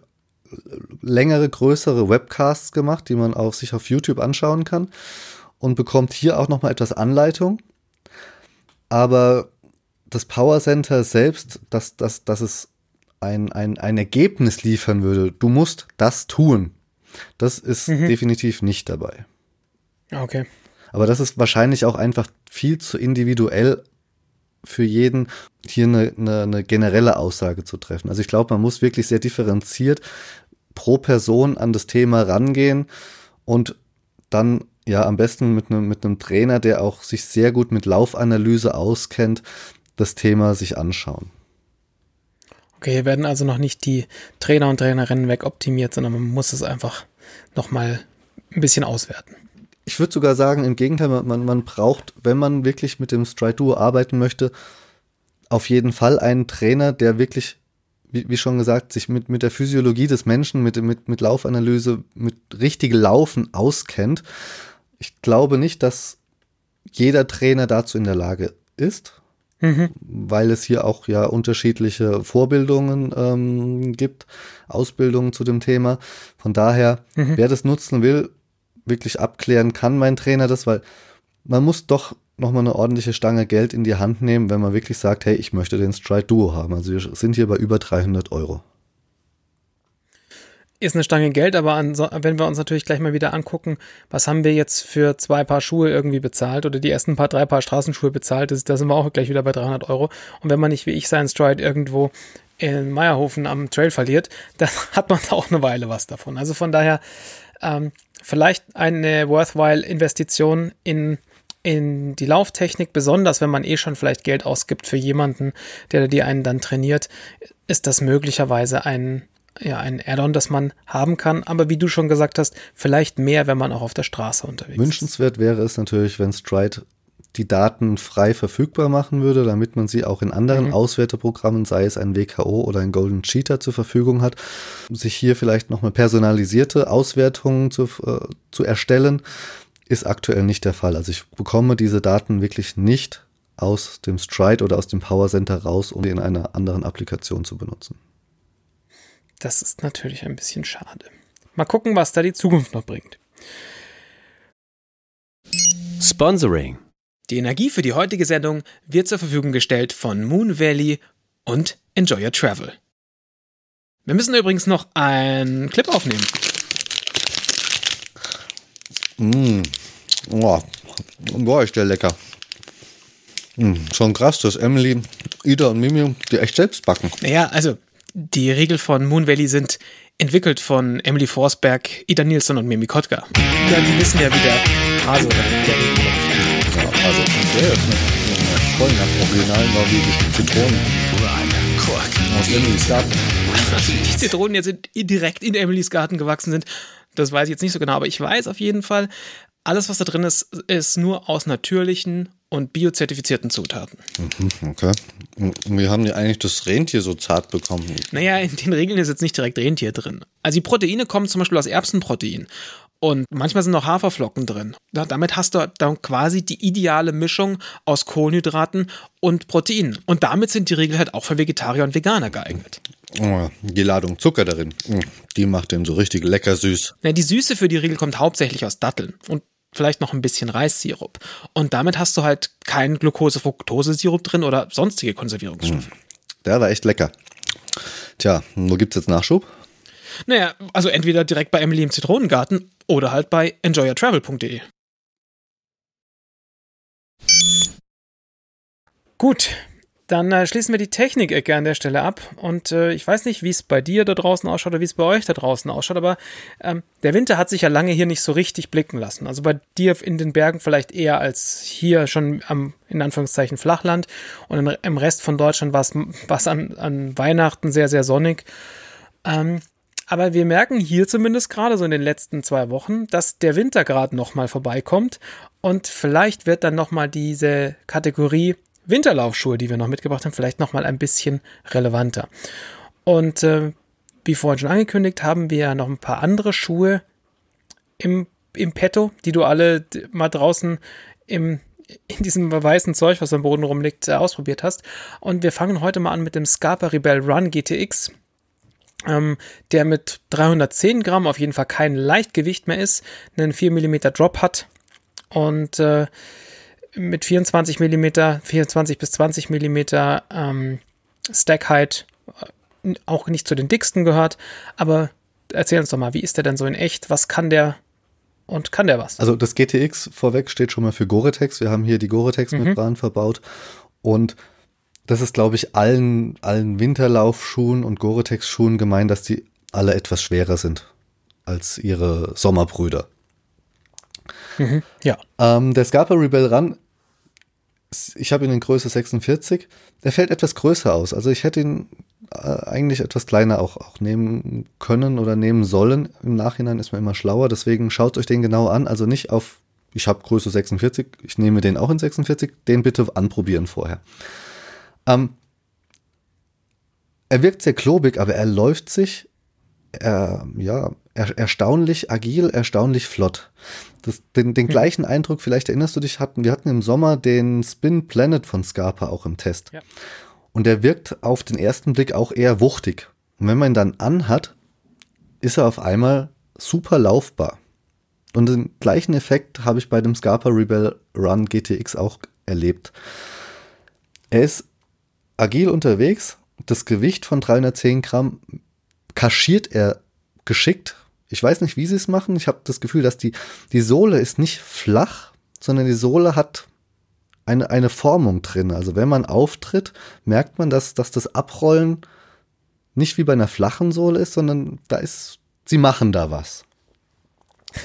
längere, größere Webcasts gemacht, die man auch sich auf YouTube anschauen kann und bekommt hier auch nochmal etwas Anleitung. Aber das Power Center selbst, dass, dass, dass es ein, ein, ein Ergebnis liefern würde, du musst das tun, das ist mhm. definitiv nicht dabei. Okay. Aber das ist wahrscheinlich auch einfach viel zu individuell für jeden, hier eine, eine, eine generelle Aussage zu treffen. Also ich glaube, man muss wirklich sehr differenziert pro Person an das Thema rangehen und dann ja am besten mit einem, mit einem Trainer, der auch sich sehr gut mit Laufanalyse auskennt, das Thema sich anschauen. Okay, hier werden also noch nicht die Trainer und Trainerinnen wegoptimiert, sondern man muss es einfach nochmal ein bisschen auswerten ich würde sogar sagen, im Gegenteil, man, man braucht, wenn man wirklich mit dem Stride Duo arbeiten möchte, auf jeden Fall einen Trainer, der wirklich, wie, wie schon gesagt, sich mit, mit der Physiologie des Menschen, mit, mit, mit Laufanalyse, mit richtigem Laufen auskennt. Ich glaube nicht, dass jeder Trainer dazu in der Lage ist, mhm. weil es hier auch ja unterschiedliche Vorbildungen ähm, gibt, Ausbildungen zu dem Thema. Von daher, mhm. wer das nutzen will, wirklich abklären, kann mein Trainer das, weil man muss doch nochmal eine ordentliche Stange Geld in die Hand nehmen, wenn man wirklich sagt, hey, ich möchte den Stride Duo haben. Also wir sind hier bei über 300 Euro. Ist eine Stange Geld, aber an, wenn wir uns natürlich gleich mal wieder angucken, was haben wir jetzt für zwei Paar Schuhe irgendwie bezahlt oder die ersten paar, drei Paar Straßenschuhe bezahlt, das, da sind wir auch gleich wieder bei 300 Euro. Und wenn man nicht wie ich seinen Stride irgendwo in Meierhofen am Trail verliert, [laughs] dann hat man da auch eine Weile was davon. Also von daher, ähm, vielleicht eine worthwhile Investition in, in die Lauftechnik, besonders wenn man eh schon vielleicht Geld ausgibt für jemanden, der die einen dann trainiert, ist das möglicherweise ein, ja, ein Add-on, das man haben kann. Aber wie du schon gesagt hast, vielleicht mehr, wenn man auch auf der Straße unterwegs Wünschenswert ist. wäre es natürlich, wenn Stride die Daten frei verfügbar machen würde, damit man sie auch in anderen mhm. Auswerteprogrammen, sei es ein WKO oder ein Golden Cheater zur Verfügung hat, sich hier vielleicht nochmal personalisierte Auswertungen zu, äh, zu erstellen, ist aktuell nicht der Fall. Also ich bekomme diese Daten wirklich nicht aus dem Stride oder aus dem Power Center raus, um sie in einer anderen Applikation zu benutzen. Das ist natürlich ein bisschen schade. Mal gucken, was da die Zukunft noch bringt. Sponsoring. Die Energie für die heutige Sendung wird zur Verfügung gestellt von Moon Valley und Enjoy Your Travel. Wir müssen übrigens noch einen Clip aufnehmen. Mmh. Oh, boah, ist der lecker. Mmh, schon krass, dass Emily, Ida und Mimi die echt selbst backen. Naja, also die Riegel von Moon Valley sind entwickelt von Emily Forsberg, Ida Nilsson und Mimi Kotka. Ja, die wissen ja, wie der Hase oder der Riegel ja, also der ist voll nach original norwegischen Zitronen. Aus Emilys Garten. Die Zitronen jetzt direkt in Emilys Garten gewachsen sind, das weiß ich jetzt nicht so genau, aber ich weiß auf jeden Fall, alles, was da drin ist, ist nur aus natürlichen und biozertifizierten Zutaten. Mhm, okay. Und wie haben die eigentlich das Rentier so zart bekommen? Naja, in den Regeln ist jetzt nicht direkt Rentier drin. Also die Proteine kommen zum Beispiel aus Erbsenprotein. Und manchmal sind noch Haferflocken drin. Ja, damit hast du dann quasi die ideale Mischung aus Kohlenhydraten und Proteinen. Und damit sind die Regeln halt auch für Vegetarier und Veganer geeignet. Oh, die Ladung Zucker darin, hm, die macht den so richtig lecker süß. Ja, die Süße für die Riegel kommt hauptsächlich aus Datteln und vielleicht noch ein bisschen Reissirup. Und damit hast du halt keinen Glucose-Fructose-Sirup drin oder sonstige Konservierungsstoffe. Hm, der war echt lecker. Tja, wo gibt es jetzt Nachschub? Naja, also entweder direkt bei Emily im Zitronengarten oder halt bei enjoyyourtravel.de. Gut, dann äh, schließen wir die Technik-Ecke an der Stelle ab. Und äh, ich weiß nicht, wie es bei dir da draußen ausschaut oder wie es bei euch da draußen ausschaut, aber ähm, der Winter hat sich ja lange hier nicht so richtig blicken lassen. Also bei dir in den Bergen vielleicht eher als hier schon am, in Anführungszeichen, Flachland. Und in, im Rest von Deutschland war es an, an Weihnachten sehr, sehr sonnig. Ähm, aber wir merken hier zumindest gerade so in den letzten zwei Wochen, dass der Winter gerade nochmal vorbeikommt. Und vielleicht wird dann nochmal diese Kategorie Winterlaufschuhe, die wir noch mitgebracht haben, vielleicht nochmal ein bisschen relevanter. Und äh, wie vorhin schon angekündigt, haben wir noch ein paar andere Schuhe im, im Petto, die du alle mal draußen im, in diesem weißen Zeug, was am Boden rumliegt, äh, ausprobiert hast. Und wir fangen heute mal an mit dem Scarpa Rebel Run GTX. Ähm, der mit 310 Gramm auf jeden Fall kein Leichtgewicht mehr ist, einen 4 mm Drop hat und äh, mit 24 mm, 24 bis 20 mm ähm, Stack Height äh, auch nicht zu den dicksten gehört. Aber erzähl uns doch mal, wie ist der denn so in echt? Was kann der und kann der was? Also das GTX vorweg steht schon mal für Gore-Tex. Wir haben hier die Gore-Tex-Membran mhm. verbaut und das ist, glaube ich, allen, allen Winterlaufschuhen und Gore-Tex-Schuhen gemein, dass die alle etwas schwerer sind als ihre Sommerbrüder. Mhm, ja. Ähm, der Scarpa Rebel Run ich habe ihn in Größe 46. Der fällt etwas größer aus. Also ich hätte ihn äh, eigentlich etwas kleiner auch, auch nehmen können oder nehmen sollen. Im Nachhinein ist man immer schlauer. Deswegen schaut euch den genau an. Also nicht auf, ich habe Größe 46, ich nehme den auch in 46. Den bitte anprobieren vorher. Ähm, er wirkt sehr klobig, aber er läuft sich er, ja, er, erstaunlich agil, erstaunlich flott. Das, den, den hm. gleichen Eindruck, vielleicht erinnerst du dich, hatten wir hatten im Sommer den Spin Planet von Scarpa auch im Test. Ja. Und der wirkt auf den ersten Blick auch eher wuchtig. Und wenn man ihn dann anhat, ist er auf einmal super laufbar. Und den gleichen Effekt habe ich bei dem Scarpa Rebel Run GTX auch erlebt. Er ist agil unterwegs, das Gewicht von 310 Gramm kaschiert er geschickt. Ich weiß nicht, wie sie es machen. Ich habe das Gefühl, dass die, die Sohle ist nicht flach, sondern die Sohle hat eine, eine Formung drin. Also wenn man auftritt, merkt man, dass, dass das Abrollen nicht wie bei einer flachen Sohle ist, sondern da ist, sie machen da was.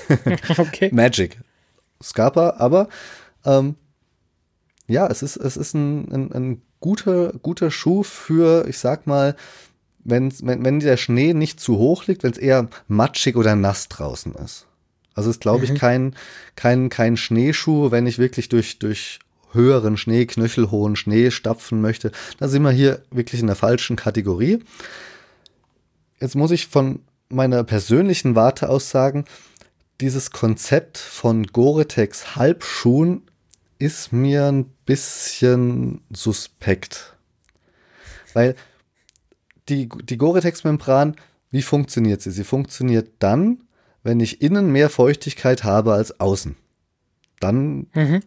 [laughs] okay. Magic. Scarpa, aber ähm, ja, es ist, es ist ein, ein, ein guter, guter Schuh für, ich sag mal, wenn, wenn, wenn der Schnee nicht zu hoch liegt, wenn es eher matschig oder nass draußen ist. Also ist, glaube ich, mhm. kein, kein, kein Schneeschuh, wenn ich wirklich durch, durch höheren Schnee, knöchelhohen Schnee stapfen möchte, da sind wir hier wirklich in der falschen Kategorie. Jetzt muss ich von meiner persönlichen Warte aus sagen, dieses Konzept von Gore-Tex Halbschuhen ist mir ein bisschen suspekt. Weil die, die Gore-Tex-Membran, wie funktioniert sie? Sie funktioniert dann, wenn ich innen mehr Feuchtigkeit habe als außen. Dann mhm.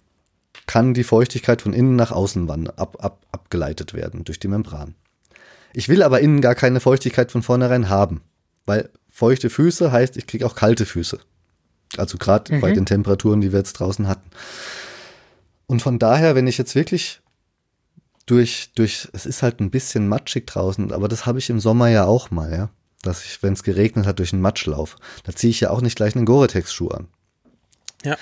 kann die Feuchtigkeit von innen nach außen wandern, ab, ab, abgeleitet werden durch die Membran. Ich will aber innen gar keine Feuchtigkeit von vornherein haben, weil feuchte Füße heißt, ich kriege auch kalte Füße. Also gerade mhm. bei den Temperaturen, die wir jetzt draußen hatten. Und von daher, wenn ich jetzt wirklich durch, durch, es ist halt ein bisschen matschig draußen, aber das habe ich im Sommer ja auch mal, ja. Dass ich, wenn es geregnet hat, durch den Matsch laufe. Da ziehe ich ja auch nicht gleich einen Gore-Tex-Schuh an. Ja.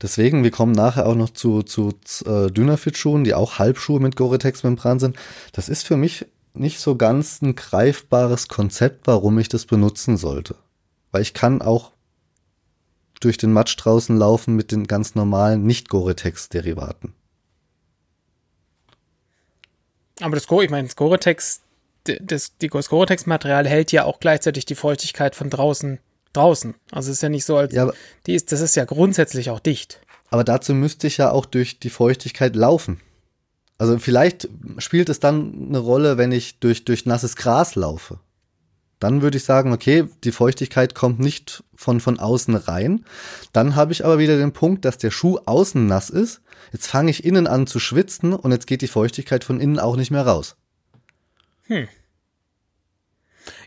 Deswegen, wir kommen nachher auch noch zu, zu äh, Dynafit-Schuhen, die auch Halbschuhe mit Gore-Tex-Membran sind. Das ist für mich nicht so ganz ein greifbares Konzept, warum ich das benutzen sollte. Weil ich kann auch durch den Matsch draußen laufen mit den ganz normalen Nicht-Gore-Tex-Derivaten. Aber das Gore, ich meine, das Gore-Tex, das, das Gore-Tex-Material hält ja auch gleichzeitig die Feuchtigkeit von draußen draußen. Also es ist ja nicht so, als ja, die ist, das ist ja grundsätzlich auch dicht. Aber dazu müsste ich ja auch durch die Feuchtigkeit laufen. Also vielleicht spielt es dann eine Rolle, wenn ich durch, durch nasses Gras laufe. Dann würde ich sagen, okay, die Feuchtigkeit kommt nicht von, von außen rein. Dann habe ich aber wieder den Punkt, dass der Schuh außen nass ist. Jetzt fange ich innen an zu schwitzen und jetzt geht die Feuchtigkeit von innen auch nicht mehr raus. Hm.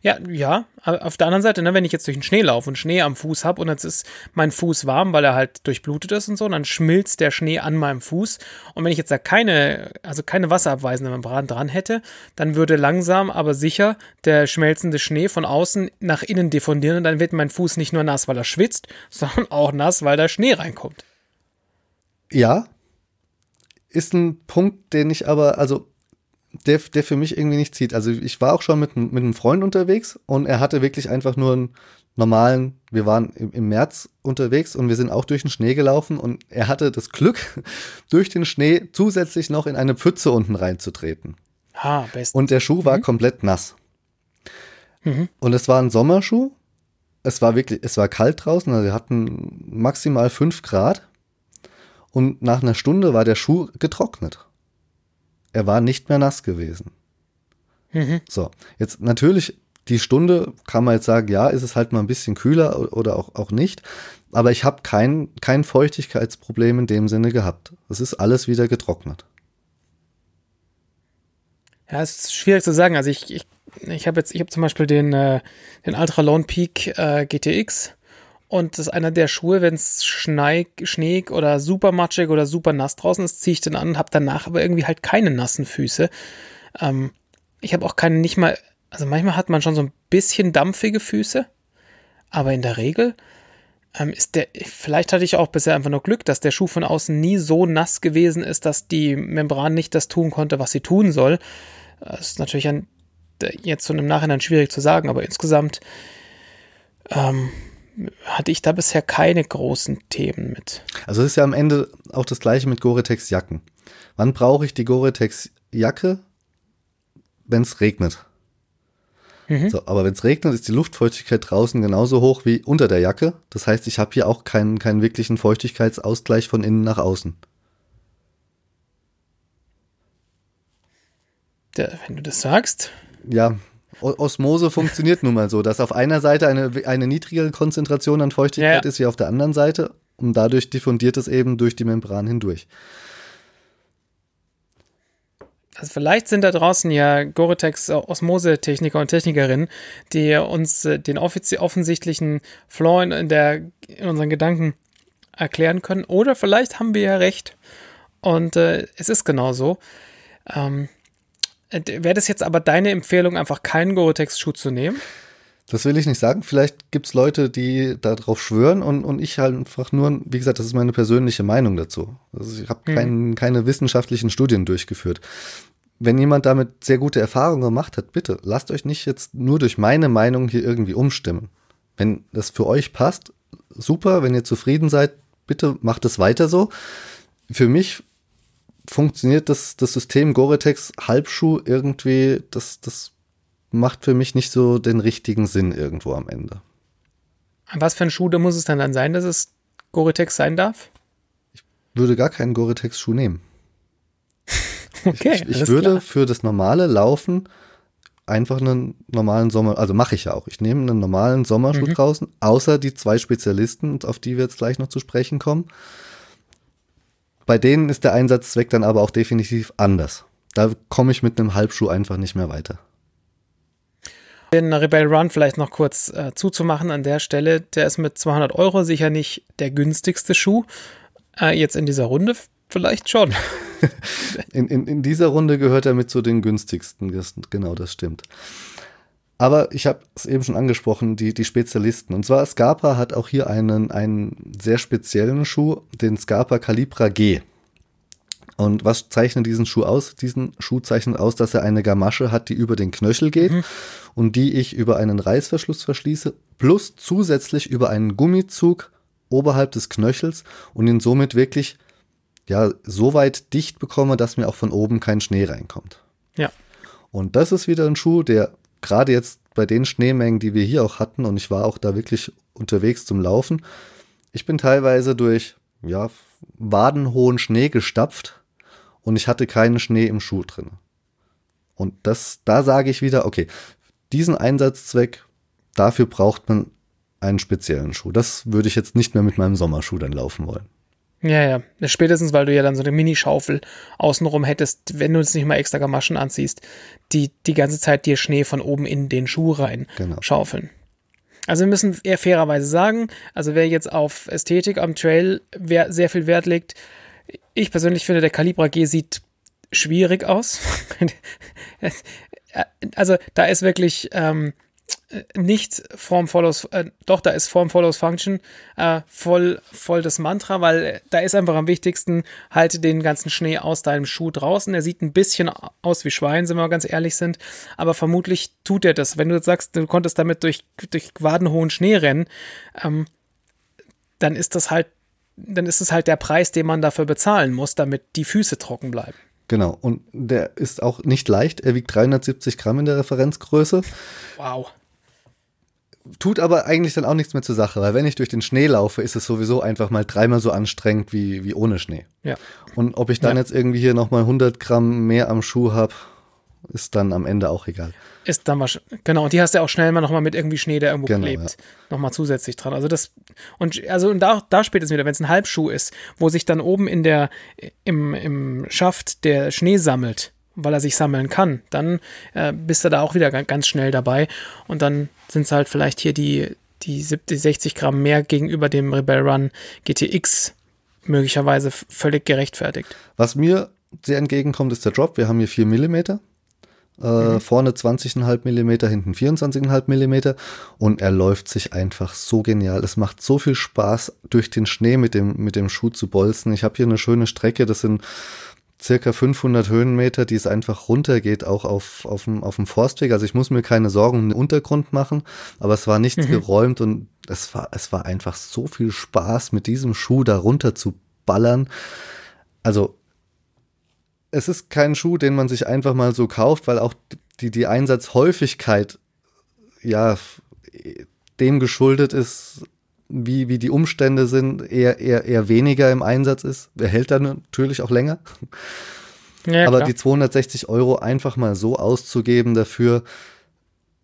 Ja, ja, auf der anderen Seite, ne, wenn ich jetzt durch den Schnee laufe und Schnee am Fuß habe und jetzt ist mein Fuß warm, weil er halt durchblutet ist und so, dann schmilzt der Schnee an meinem Fuß. Und wenn ich jetzt da keine, also keine wasserabweisende Membran dran hätte, dann würde langsam, aber sicher der schmelzende Schnee von außen nach innen diffundieren und dann wird mein Fuß nicht nur nass, weil er schwitzt, [laughs] sondern auch nass, weil da Schnee reinkommt. Ja, ist ein Punkt, den ich aber, also der, der für mich irgendwie nicht zieht. Also ich war auch schon mit, mit einem Freund unterwegs und er hatte wirklich einfach nur einen normalen, wir waren im, im März unterwegs und wir sind auch durch den Schnee gelaufen und er hatte das Glück, [laughs] durch den Schnee zusätzlich noch in eine Pfütze unten reinzutreten. Ah, best. Und der Schuh war mhm. komplett nass. Mhm. Und es war ein Sommerschuh. Es war wirklich, es war kalt draußen, also wir hatten maximal fünf Grad. Und nach einer Stunde war der Schuh getrocknet er war nicht mehr nass gewesen. Mhm. So, jetzt natürlich die Stunde kann man jetzt sagen, ja, ist es halt mal ein bisschen kühler oder auch, auch nicht. Aber ich habe kein, kein Feuchtigkeitsproblem in dem Sinne gehabt. Es ist alles wieder getrocknet. Ja, es ist schwierig zu sagen. Also ich, ich, ich habe jetzt, ich habe zum Beispiel den, äh, den Ultra Lone Peak äh, GTX und das ist einer der Schuhe, wenn es schneeig oder super matschig oder super nass draußen ist, ziehe ich den an und habe danach aber irgendwie halt keine nassen Füße. Ähm, ich habe auch keine, nicht mal, also manchmal hat man schon so ein bisschen dampfige Füße, aber in der Regel ähm, ist der, vielleicht hatte ich auch bisher einfach nur Glück, dass der Schuh von außen nie so nass gewesen ist, dass die Membran nicht das tun konnte, was sie tun soll. Das ist natürlich ein, jetzt so im Nachhinein schwierig zu sagen, aber insgesamt ähm, hatte ich da bisher keine großen Themen mit. Also es ist ja am Ende auch das gleiche mit Gore-Tex Jacken. Wann brauche ich die Gore-Tex Jacke? Wenn es regnet. Mhm. So, aber wenn es regnet, ist die Luftfeuchtigkeit draußen genauso hoch wie unter der Jacke. Das heißt, ich habe hier auch keinen, keinen wirklichen Feuchtigkeitsausgleich von innen nach außen. Der, wenn du das sagst. Ja, Osmose funktioniert nun mal so, dass auf einer Seite eine, eine niedrigere Konzentration an Feuchtigkeit ja. ist wie auf der anderen Seite und dadurch diffundiert es eben durch die Membran hindurch. Also vielleicht sind da draußen ja Gore-Tex Osmose-Techniker und Technikerinnen, die uns äh, den offensichtlichen Flaw in, der, in unseren Gedanken erklären können. Oder vielleicht haben wir ja recht und äh, es ist genau so. Ähm, äh, wäre das jetzt aber deine Empfehlung, einfach keinen Gore-Tex-Schuh zu nehmen? Das will ich nicht sagen. Vielleicht gibt es Leute, die darauf schwören und, und ich halt einfach nur, wie gesagt, das ist meine persönliche Meinung dazu. Also ich habe hm. kein, keine wissenschaftlichen Studien durchgeführt. Wenn jemand damit sehr gute Erfahrungen gemacht hat, bitte lasst euch nicht jetzt nur durch meine Meinung hier irgendwie umstimmen. Wenn das für euch passt, super. Wenn ihr zufrieden seid, bitte macht es weiter so. Für mich funktioniert das, das System Gore-Tex Halbschuh irgendwie, das, das macht für mich nicht so den richtigen Sinn irgendwo am Ende. Was für ein Schuh muss es dann, dann sein, dass es Gore-Tex sein darf? Ich würde gar keinen Gore-Tex-Schuh nehmen. [laughs] okay. Ich, ich würde klar. für das normale Laufen einfach einen normalen Sommer, also mache ich ja auch. Ich nehme einen normalen Sommerschuh mhm. draußen, außer die zwei Spezialisten, auf die wir jetzt gleich noch zu sprechen kommen. Bei denen ist der Einsatzzweck dann aber auch definitiv anders. Da komme ich mit einem Halbschuh einfach nicht mehr weiter. Den Rebel Run vielleicht noch kurz äh, zuzumachen an der Stelle, der ist mit 200 Euro sicher nicht der günstigste Schuh. Äh, jetzt in dieser Runde vielleicht schon. [laughs] in, in, in dieser Runde gehört er mit zu den günstigsten. Genau, das stimmt. Aber ich habe es eben schon angesprochen, die, die Spezialisten. Und zwar Scarpa hat auch hier einen, einen sehr speziellen Schuh, den Scarpa Calibra G. Und was zeichnet diesen Schuh aus? Diesen Schuh zeichnet aus, dass er eine Gamasche hat, die über den Knöchel geht mhm. und die ich über einen Reißverschluss verschließe, plus zusätzlich über einen Gummizug oberhalb des Knöchels und ihn somit wirklich ja so weit dicht bekomme, dass mir auch von oben kein Schnee reinkommt. Ja. Und das ist wieder ein Schuh, der gerade jetzt bei den Schneemengen, die wir hier auch hatten, und ich war auch da wirklich unterwegs zum Laufen, ich bin teilweise durch ja wadenhohen Schnee gestapft und ich hatte keinen Schnee im Schuh drin. Und das, da sage ich wieder, okay, diesen Einsatzzweck, dafür braucht man einen speziellen Schuh. Das würde ich jetzt nicht mehr mit meinem Sommerschuh dann laufen wollen. Ja, ja. Spätestens, weil du ja dann so eine Minischaufel außenrum hättest, wenn du jetzt nicht mal extra Gamaschen anziehst, die die ganze Zeit dir Schnee von oben in den Schuh rein genau. schaufeln. Also wir müssen eher fairerweise sagen, also wer jetzt auf Ästhetik am Trail sehr viel Wert legt, ich persönlich finde, der Calibra G sieht schwierig aus. [laughs] also da ist wirklich ähm, nicht Form follows, äh, doch, da ist Form follows Function äh, voll, voll das Mantra, weil da ist einfach am wichtigsten, halte den ganzen Schnee aus deinem Schuh draußen. Er sieht ein bisschen aus wie Schwein, wenn wir ganz ehrlich sind, aber vermutlich tut er das. Wenn du jetzt sagst, du konntest damit durch, durch wadenhohen Schnee rennen, ähm, dann ist das halt dann ist es halt der Preis, den man dafür bezahlen muss, damit die Füße trocken bleiben. Genau, und der ist auch nicht leicht. Er wiegt 370 Gramm in der Referenzgröße. Wow. Tut aber eigentlich dann auch nichts mehr zur Sache, weil wenn ich durch den Schnee laufe, ist es sowieso einfach mal dreimal so anstrengend wie, wie ohne Schnee. Ja. Und ob ich dann ja. jetzt irgendwie hier nochmal 100 Gramm mehr am Schuh habe, ist dann am Ende auch egal. Ist dann wahrscheinlich, genau, und die hast du ja auch schnell mal nochmal mit irgendwie Schnee, der irgendwo genau, klebt, ja. nochmal zusätzlich dran. Also das, und also und da, da spielt es wieder, wenn es ein Halbschuh ist, wo sich dann oben in der, im, im Schaft der Schnee sammelt, weil er sich sammeln kann, dann äh, bist du da auch wieder ganz schnell dabei. Und dann sind es halt vielleicht hier die, die 70, 60 Gramm mehr gegenüber dem Rebel Run GTX möglicherweise völlig gerechtfertigt. Was mir sehr entgegenkommt, ist der Drop. Wir haben hier 4 mm äh, mhm. Vorne 20,5 mm, hinten 24,5 mm und er läuft sich einfach so genial. Es macht so viel Spaß, durch den Schnee mit dem, mit dem Schuh zu bolzen. Ich habe hier eine schöne Strecke, das sind circa 500 Höhenmeter, die es einfach runtergeht, auch auf, auf, dem, auf dem Forstweg. Also ich muss mir keine Sorgen um den Untergrund machen, aber es war nichts mhm. geräumt und es war, es war einfach so viel Spaß, mit diesem Schuh da runter zu ballern. Also es ist kein Schuh, den man sich einfach mal so kauft, weil auch die, die Einsatzhäufigkeit ja dem geschuldet ist, wie, wie die Umstände sind, eher, eher, eher weniger im Einsatz ist. Er hält dann natürlich auch länger. Ja, Aber klar. die 260 Euro einfach mal so auszugeben dafür,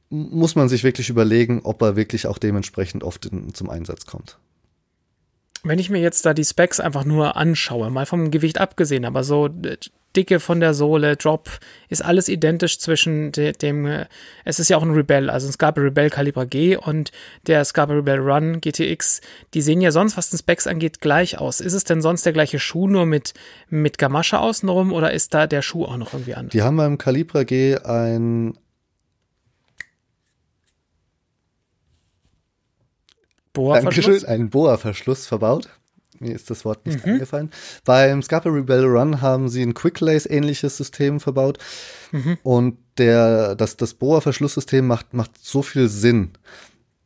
muss man sich wirklich überlegen, ob er wirklich auch dementsprechend oft in, zum Einsatz kommt wenn ich mir jetzt da die Specs einfach nur anschaue, mal vom Gewicht abgesehen, aber so Dicke von der Sohle, Drop, ist alles identisch zwischen de, dem, äh, es ist ja auch ein Rebel, also ein Scarpa Rebel Caliber G und der Scarpa Rebel Run GTX, die sehen ja sonst, was den Specs angeht, gleich aus. Ist es denn sonst der gleiche Schuh, nur mit, mit Gamasche außenrum oder ist da der Schuh auch noch irgendwie anders? Die haben beim Calibra G ein Boa-Verschluss? einen Boa-Verschluss verbaut. Mir ist das Wort nicht mhm. eingefallen. Beim Scarpa Rebel Run haben sie ein Quick-Lace-ähnliches System verbaut. Mhm. Und der, das, das Boa-Verschlusssystem macht, macht so viel Sinn.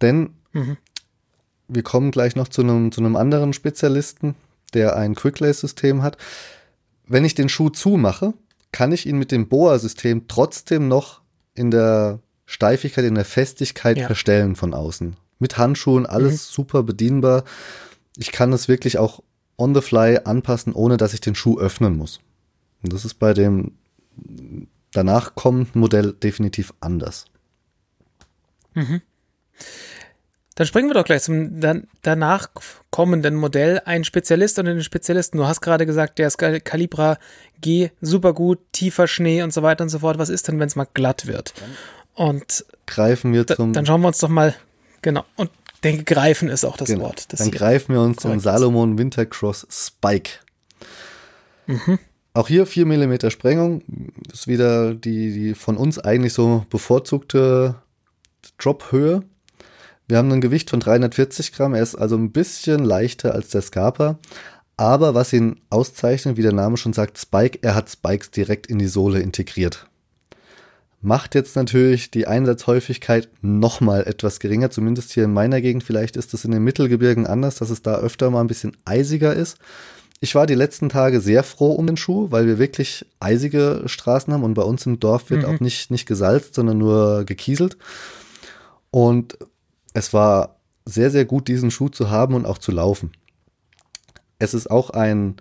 Denn mhm. wir kommen gleich noch zu einem, zu einem anderen Spezialisten, der ein Quick-Lace-System hat. wenn ich den Schuh zumache, kann ich ihn mit dem Boa-System trotzdem noch in der Steifigkeit, in der Festigkeit Ja. verstellen von außen. Mit Handschuhen, alles super bedienbar. Ich kann es wirklich auch on the fly anpassen, ohne dass ich den Schuh öffnen muss. Und das ist bei dem danach kommenden Modell definitiv anders. Dann springen wir doch gleich zum dann, danach kommenden Modell. Ein Spezialist und einen Spezialisten. Du hast gerade gesagt, der ist Calibra G, super gut, tiefer Schnee und so weiter und so fort. Was ist denn, wenn es mal glatt wird? Und Greifen wir zum dann schauen wir uns doch mal, genau, und denke, greifen ist auch das Genau. Wort. Das Dann greifen wir uns ist. Salomon Wintercross Spike. Mhm. Auch hier 4 mm Sprengung. Das ist wieder die, die von uns eigentlich so bevorzugte Drophöhe. Wir haben ein Gewicht von 340 Gramm. Er ist also ein bisschen leichter als der Scarpa. Aber was ihn auszeichnet, wie der Name schon sagt, Spike, er hat Spikes direkt in die Sohle integriert. Macht jetzt natürlich die Einsatzhäufigkeit nochmal etwas geringer, zumindest hier in meiner Gegend. Vielleicht ist es in den Mittelgebirgen anders, dass es da öfter mal ein bisschen eisiger ist. Ich war die letzten Tage sehr froh um den Schuh, weil wir wirklich eisige Straßen haben und bei uns im Dorf wird auch nicht, nicht gesalzt, sondern nur gekieselt. Und es war sehr, sehr gut, diesen Schuh zu haben und auch zu laufen. Es ist auch ein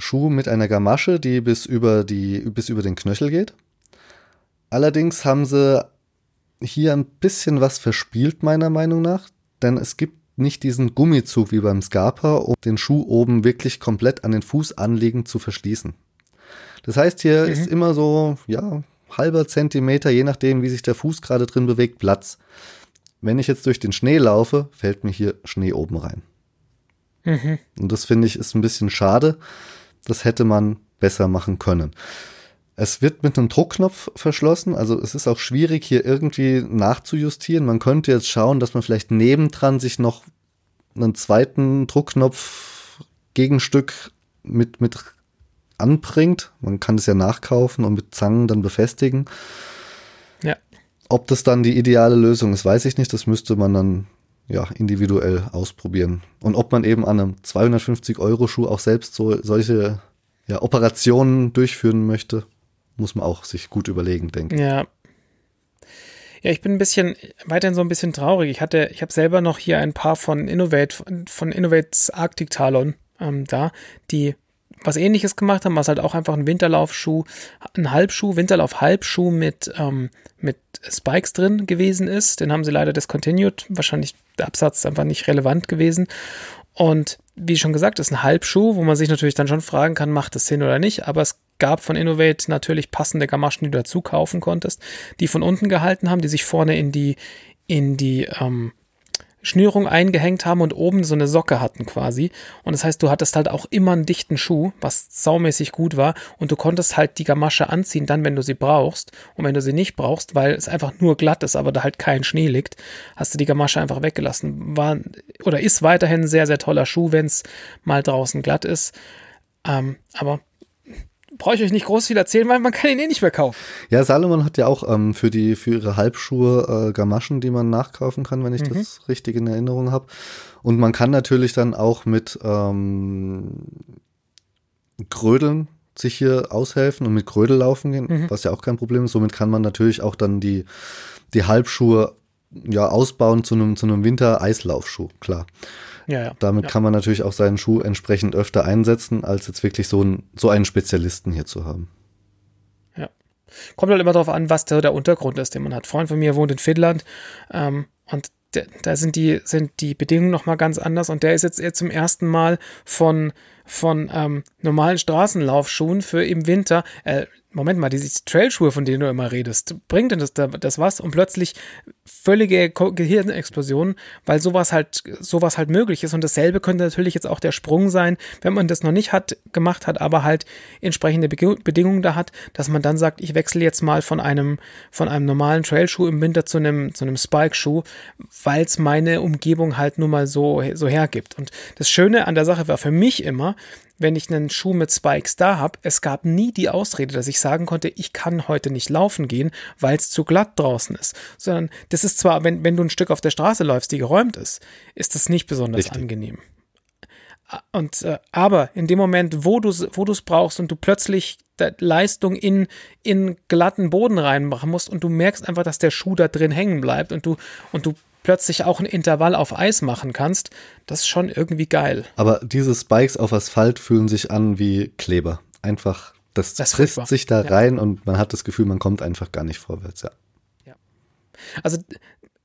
Schuh mit einer Gamasche, die bis über, die, bis über den Knöchel geht. Allerdings haben sie hier ein bisschen was verspielt, meiner Meinung nach, denn es gibt nicht diesen Gummizug wie beim Scarpa, um den Schuh oben wirklich komplett an den Fuß anliegend zu verschließen. Das heißt, hier ist immer so, ja, halber Zentimeter, je nachdem, wie sich der Fuß gerade drin bewegt, Platz. Wenn ich jetzt durch den Schnee laufe, fällt mir hier Schnee oben rein. Und das finde ich ist ein bisschen schade. Das hätte man besser machen können. Es wird mit einem Druckknopf verschlossen, also es ist auch schwierig hier irgendwie nachzujustieren. Man könnte jetzt schauen, dass man vielleicht nebendran sich noch einen zweiten Druckknopf Gegenstück mit, mit anbringt. Man kann es ja nachkaufen und mit Zangen dann befestigen. Ja. Ob das dann die ideale Lösung ist, weiß ich nicht. Das müsste man dann ja individuell ausprobieren. Und ob man eben an einem 250-Euro-Schuh auch selbst so solche ja, Operationen durchführen möchte, muss man auch sich gut überlegen, denke ich. Ja. Ja, ich bin ein bisschen, weiterhin so ein bisschen traurig. Ich hatte, ich habe selber noch hier ein paar von Innovate, von- Innovates Arctic Talon ähm, da, die was ähnliches gemacht haben, was halt auch einfach ein Winterlaufschuh, ein Halbschuh, Winterlauf-Halbschuh mit, ähm, mit Spikes drin gewesen ist. Den haben sie leider discontinued. Wahrscheinlich der Absatz einfach nicht relevant gewesen. Und wie schon gesagt, ist ein Halbschuh, wo man sich natürlich dann schon fragen kann, macht das Sinn oder nicht. Aber es gab von Innovate natürlich passende Gamaschen, die du dazu kaufen konntest, die von unten gehalten haben, die sich vorne in die, in die ähm, Schnürung eingehängt haben und oben so eine Socke hatten quasi. Und das heißt, du hattest halt auch immer einen dichten Schuh, was saumäßig gut war. Und du konntest halt die Gamasche anziehen, dann, wenn du sie brauchst. Und wenn du sie nicht brauchst, weil es einfach nur glatt ist, aber da halt kein Schnee liegt, hast du die Gamasche einfach weggelassen. War oder ist weiterhin ein sehr, sehr toller Schuh, wenn es mal draußen glatt ist. Ähm, aber brauche ich euch nicht groß viel erzählen, weil man kann ihn eh nicht mehr kaufen. Ja, Salomon hat ja auch ähm, für, die, für ihre Halbschuhe äh, Gamaschen, die man nachkaufen kann, wenn ich das richtig in Erinnerung habe. Und man kann natürlich dann auch mit ähm, Grödeln sich hier aushelfen und mit Grödel laufen gehen, was ja auch kein Problem ist. Somit kann man natürlich auch dann die, die Halbschuhe ja ausbauen zu einem, zu einem Winter-Eislaufschuh, klar. Ja, ja. Damit ja. kann man natürlich auch seinen Schuh entsprechend öfter einsetzen, als jetzt wirklich so, ein, so einen Spezialisten hier zu haben. Ja. Kommt halt immer darauf an, was der, der Untergrund ist, den man hat. Ein Freund von mir wohnt in Finnland ähm, und da sind die, sind die Bedingungen nochmal ganz anders und der ist jetzt eher zum ersten Mal von, von ähm, normalen Straßenlaufschuhen für im Winter, äh, Moment mal, diese Trailschuhe, von denen du immer redest, bringt denn das, das was? Und plötzlich völlige Gehirnexplosion, weil sowas halt, sowas halt möglich ist. Und dasselbe könnte natürlich jetzt auch der Sprung sein, wenn man das noch nicht hat, gemacht hat, aber halt entsprechende Be Bedingungen da hat, dass man dann sagt, ich wechsle jetzt mal von einem, von einem normalen Trailschuh im Winter zu einem, zu einem Spike-Schuh, weil es meine Umgebung halt nun mal so, so hergibt. Und das Schöne an der Sache war für mich immer, wenn ich einen Schuh mit Spikes da habe, es gab nie die Ausrede, dass ich sagen konnte, ich kann heute nicht laufen gehen, weil es zu glatt draußen ist. Sondern das ist zwar, wenn, wenn du ein Stück auf der Straße läufst, die geräumt ist, ist das nicht besonders Richtig. angenehm. und äh, aber in dem Moment, wo du es brauchst und du plötzlich Leistung in in glatten Boden reinmachen musst und du merkst einfach, dass der Schuh da drin hängen bleibt und du und du plötzlich auch ein Intervall auf Eis machen kannst, das ist schon irgendwie geil. Aber diese Spikes auf Asphalt fühlen sich an wie Kleber. Einfach, das, das frisst sich da ja. rein und man hat das Gefühl, man kommt einfach gar nicht vorwärts, ja. ja. Also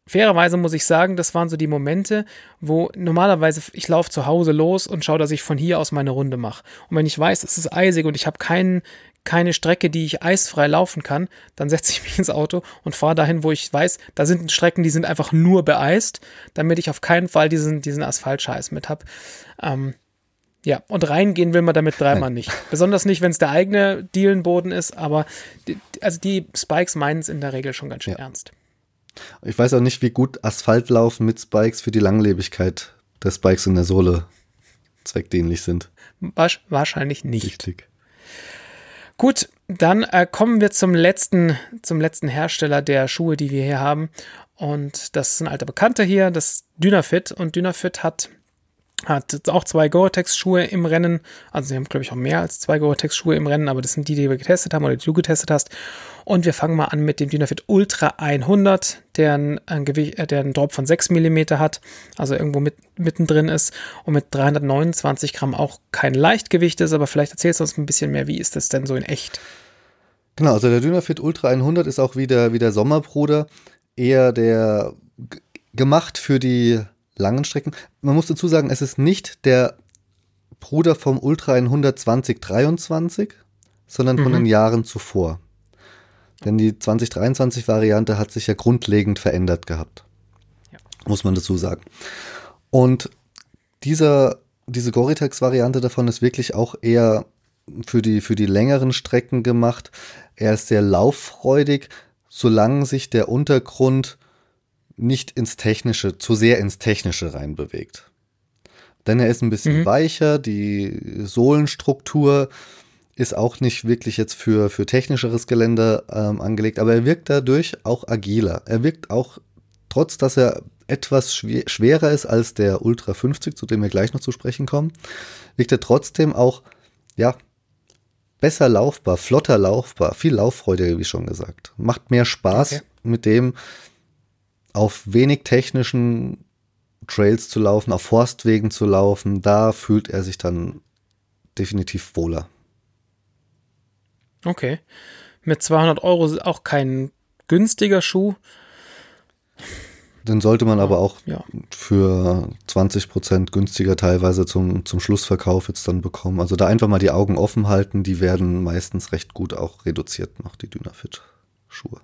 fairerweise muss ich sagen, das waren so die Momente, wo normalerweise ich laufe zu Hause los und schaue, dass ich von hier aus meine Runde mache. Und wenn ich weiß, es ist eisig und ich habe keinen keine Strecke, die ich eisfrei laufen kann, dann setze ich mich ins Auto und fahre dahin, wo ich weiß, da sind Strecken, die sind einfach nur beeist, damit ich auf keinen Fall diesen, diesen Asphaltscheiß mit habe. Ähm, ja, und reingehen will man damit dreimal nicht. [laughs] Besonders nicht, wenn es der eigene Dielenboden ist, aber die, also die Spikes meinen es in der Regel schon ganz schön ja. ernst. Ich weiß auch nicht, wie gut Asphaltlaufen mit Spikes für die Langlebigkeit der Spikes in der Sohle zweckdienlich sind. Wahrscheinlich nicht. Richtig. Gut, dann äh, kommen wir zum letzten, zum letzten Hersteller der Schuhe, die wir hier haben. Und das ist ein alter Bekannter hier, das Dynafit. Und Dynafit hat hat auch zwei Gore-Tex-Schuhe im Rennen. Also sie haben, glaube ich, auch mehr als zwei Gore-Tex-Schuhe im Rennen, aber das sind die, die wir getestet haben oder die du getestet hast. Und wir fangen mal an mit dem Dynafit Ultra 100, der ein, ein Gewicht, äh, der einen Drop von 6 mm hat, also irgendwo mit, mittendrin ist und mit 329 Gramm auch kein Leichtgewicht ist, aber vielleicht erzählst du uns ein bisschen mehr, wie ist das denn so in echt? Genau, also der Dynafit Ultra 100 ist auch wieder wie der Sommerbruder eher der gemacht für die langen Strecken. Man muss dazu sagen, es ist nicht der Bruder vom Ultra 120 23, sondern von mhm. den Jahren zuvor. Denn die 2023-Variante hat sich ja grundlegend verändert gehabt. Ja. Muss man dazu sagen. Und dieser, diese Goritex-Variante davon ist wirklich auch eher für die, für die längeren Strecken gemacht. Er ist sehr lauffreudig, solange sich der Untergrund nicht ins Technische, zu sehr ins Technische reinbewegt. Denn er ist ein bisschen mhm. weicher, die Sohlenstruktur ist auch nicht wirklich jetzt für, für technischeres Gelände ähm, angelegt, aber er wirkt dadurch auch agiler. Er wirkt auch, trotz dass er etwas schwerer ist als der Ultra 50, zu dem wir gleich noch zu sprechen kommen, wirkt er trotzdem auch, ja, besser laufbar, flotter laufbar, viel lauffreudiger, wie schon gesagt. Macht mehr Spaß okay. mit dem, auf wenig technischen Trails zu laufen, auf Forstwegen zu laufen, da fühlt er sich dann definitiv wohler. Okay. Mit 200 Euro auch kein günstiger Schuh. Den sollte man aber auch ja. für 20 Prozent günstiger teilweise zum, zum Schlussverkauf jetzt dann bekommen. Also da einfach mal die Augen offen halten, die werden meistens recht gut auch reduziert noch, die Dynafit-Schuhe.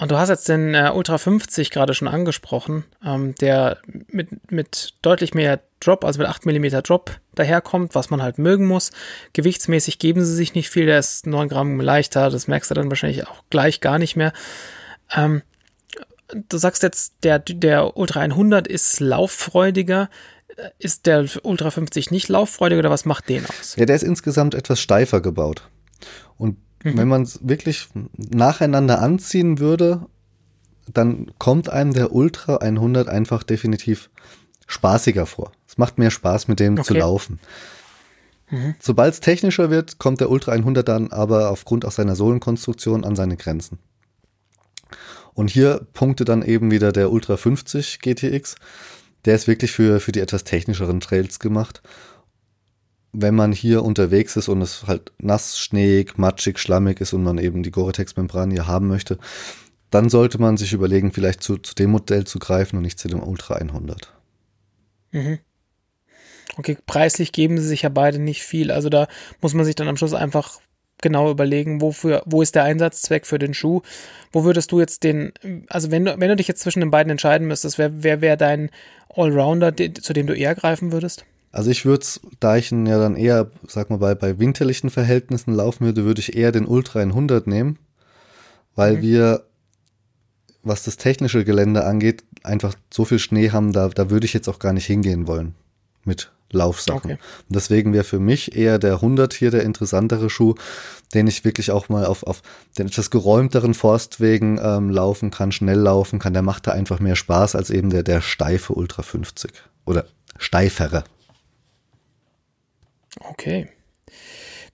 Und du hast jetzt den äh, Ultra 50 gerade schon angesprochen, ähm, der mit, mit deutlich mehr Drop, also mit 8 mm Drop daherkommt, was man halt mögen muss. Gewichtsmäßig geben sie sich nicht viel, der ist 9 Gramm leichter, das merkst du dann wahrscheinlich auch gleich gar nicht mehr. Ähm, du sagst jetzt, der, der Ultra 100 ist lauffreudiger. Ist der Ultra 50 nicht lauffreudiger oder was macht den aus? Ja, der ist insgesamt etwas steifer gebaut. Und Mhm. Wenn man es wirklich nacheinander anziehen würde, dann kommt einem der Ultra 100 einfach definitiv spaßiger vor. Es macht mehr Spaß, mit dem okay. zu laufen. Mhm. Sobald es technischer wird, kommt der Ultra 100 dann aber aufgrund auch seiner Sohlenkonstruktion an seine Grenzen. Und hier punkte dann eben wieder der Ultra 50 GTX. Der ist wirklich für, für die etwas technischeren Trails gemacht wenn man hier unterwegs ist und es halt nass, schneeig, matschig, schlammig ist und man eben die Gore-Tex-Membran hier haben möchte, dann sollte man sich überlegen, vielleicht zu, zu dem Modell zu greifen und nicht zu dem Ultra 100. Mhm. Okay, preislich geben sie sich ja beide nicht viel. Also da muss man sich dann am Schluss einfach genau überlegen, wofür, wo ist der Einsatzzweck für den Schuh? Wo würdest du jetzt den, also wenn du, wenn du dich jetzt zwischen den beiden entscheiden müsstest, wer, wer wäre dein Allrounder, zu dem du eher greifen würdest? Also ich würde es, da ich ihn ja dann eher, sag mal, bei, bei winterlichen Verhältnissen laufen würde, würde ich eher den Ultra 100 nehmen, weil mhm. wir, was das technische Gelände angeht, einfach so viel Schnee haben, da, da würde ich jetzt auch gar nicht hingehen wollen mit Laufsachen. Okay. Und deswegen wäre für mich eher der 100 hier der interessantere Schuh, den ich wirklich auch mal auf, auf den etwas geräumteren Forstwegen ähm, laufen kann, schnell laufen kann. Der macht da einfach mehr Spaß als eben der, der steife Ultra 50 oder steifere Okay.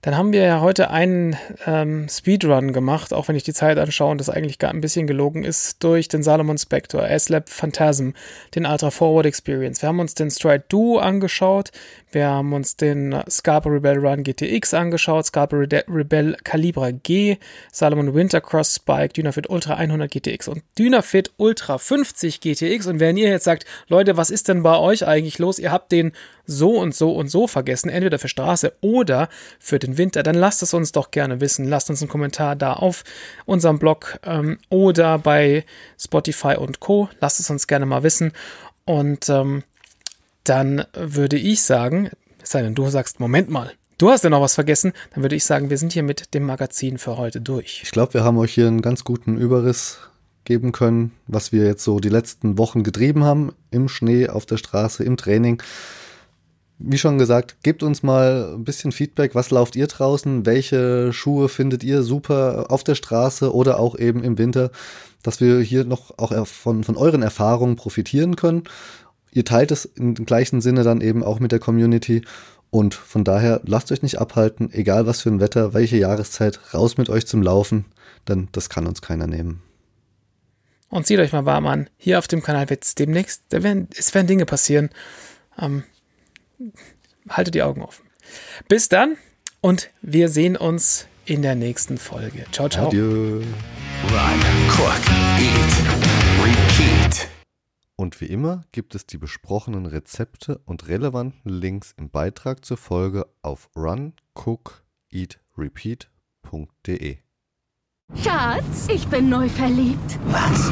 Dann haben wir ja heute einen ähm, Speedrun gemacht, auch wenn ich die Zeit anschaue und das eigentlich gar ein bisschen gelogen ist, durch den Salomon Spectre, S-Lab Phantasm, den Ultra Forward Experience. Wir haben uns den Stride Duo angeschaut, wir haben uns den Scarpa Rebel Run GTX angeschaut, Scarpa Rebel Calibra G, Salomon Wintercross Spike, Dynafit Ultra 100 GTX und Dynafit Ultra 50 GTX. Und wenn ihr jetzt sagt, Leute, was ist denn bei euch eigentlich los? Ihr habt den so und so und so vergessen, entweder für Straße oder für den Winter, dann lasst es uns doch gerne wissen. Lasst uns einen Kommentar da auf unserem Blog ähm, oder bei Spotify und Co. Lasst es uns gerne mal wissen. Und ähm, dann würde ich sagen, es sei denn, du sagst, Moment mal, du hast ja noch was vergessen, dann würde ich sagen, wir sind hier mit dem Magazin für heute durch. Ich glaube, wir haben euch hier einen ganz guten Überriss geben können, was wir jetzt so die letzten Wochen getrieben haben, im Schnee, auf der Straße, im Training. Wie schon gesagt, gebt uns mal ein bisschen Feedback. Was lauft ihr draußen? Welche Schuhe findet ihr super auf der Straße oder auch eben im Winter, dass wir hier noch auch von, von euren Erfahrungen profitieren können. Ihr teilt es im gleichen Sinne dann eben auch mit der Community. Und von daher lasst euch nicht abhalten, egal was für ein Wetter, welche Jahreszeit, raus mit euch zum Laufen, denn das kann uns keiner nehmen. Und zieht euch mal warm an. Hier auf dem Kanal wird es demnächst, werden, es werden Dinge passieren. Ähm, haltet die Augen offen. Bis dann und wir sehen uns in der nächsten Folge. Ciao, ciao. Adieu. Run, cook, eat, repeat. Und wie immer gibt es die besprochenen Rezepte und relevanten Links im Beitrag zur Folge auf runcookeatrepeat.de. Schatz, ich bin neu verliebt. Was?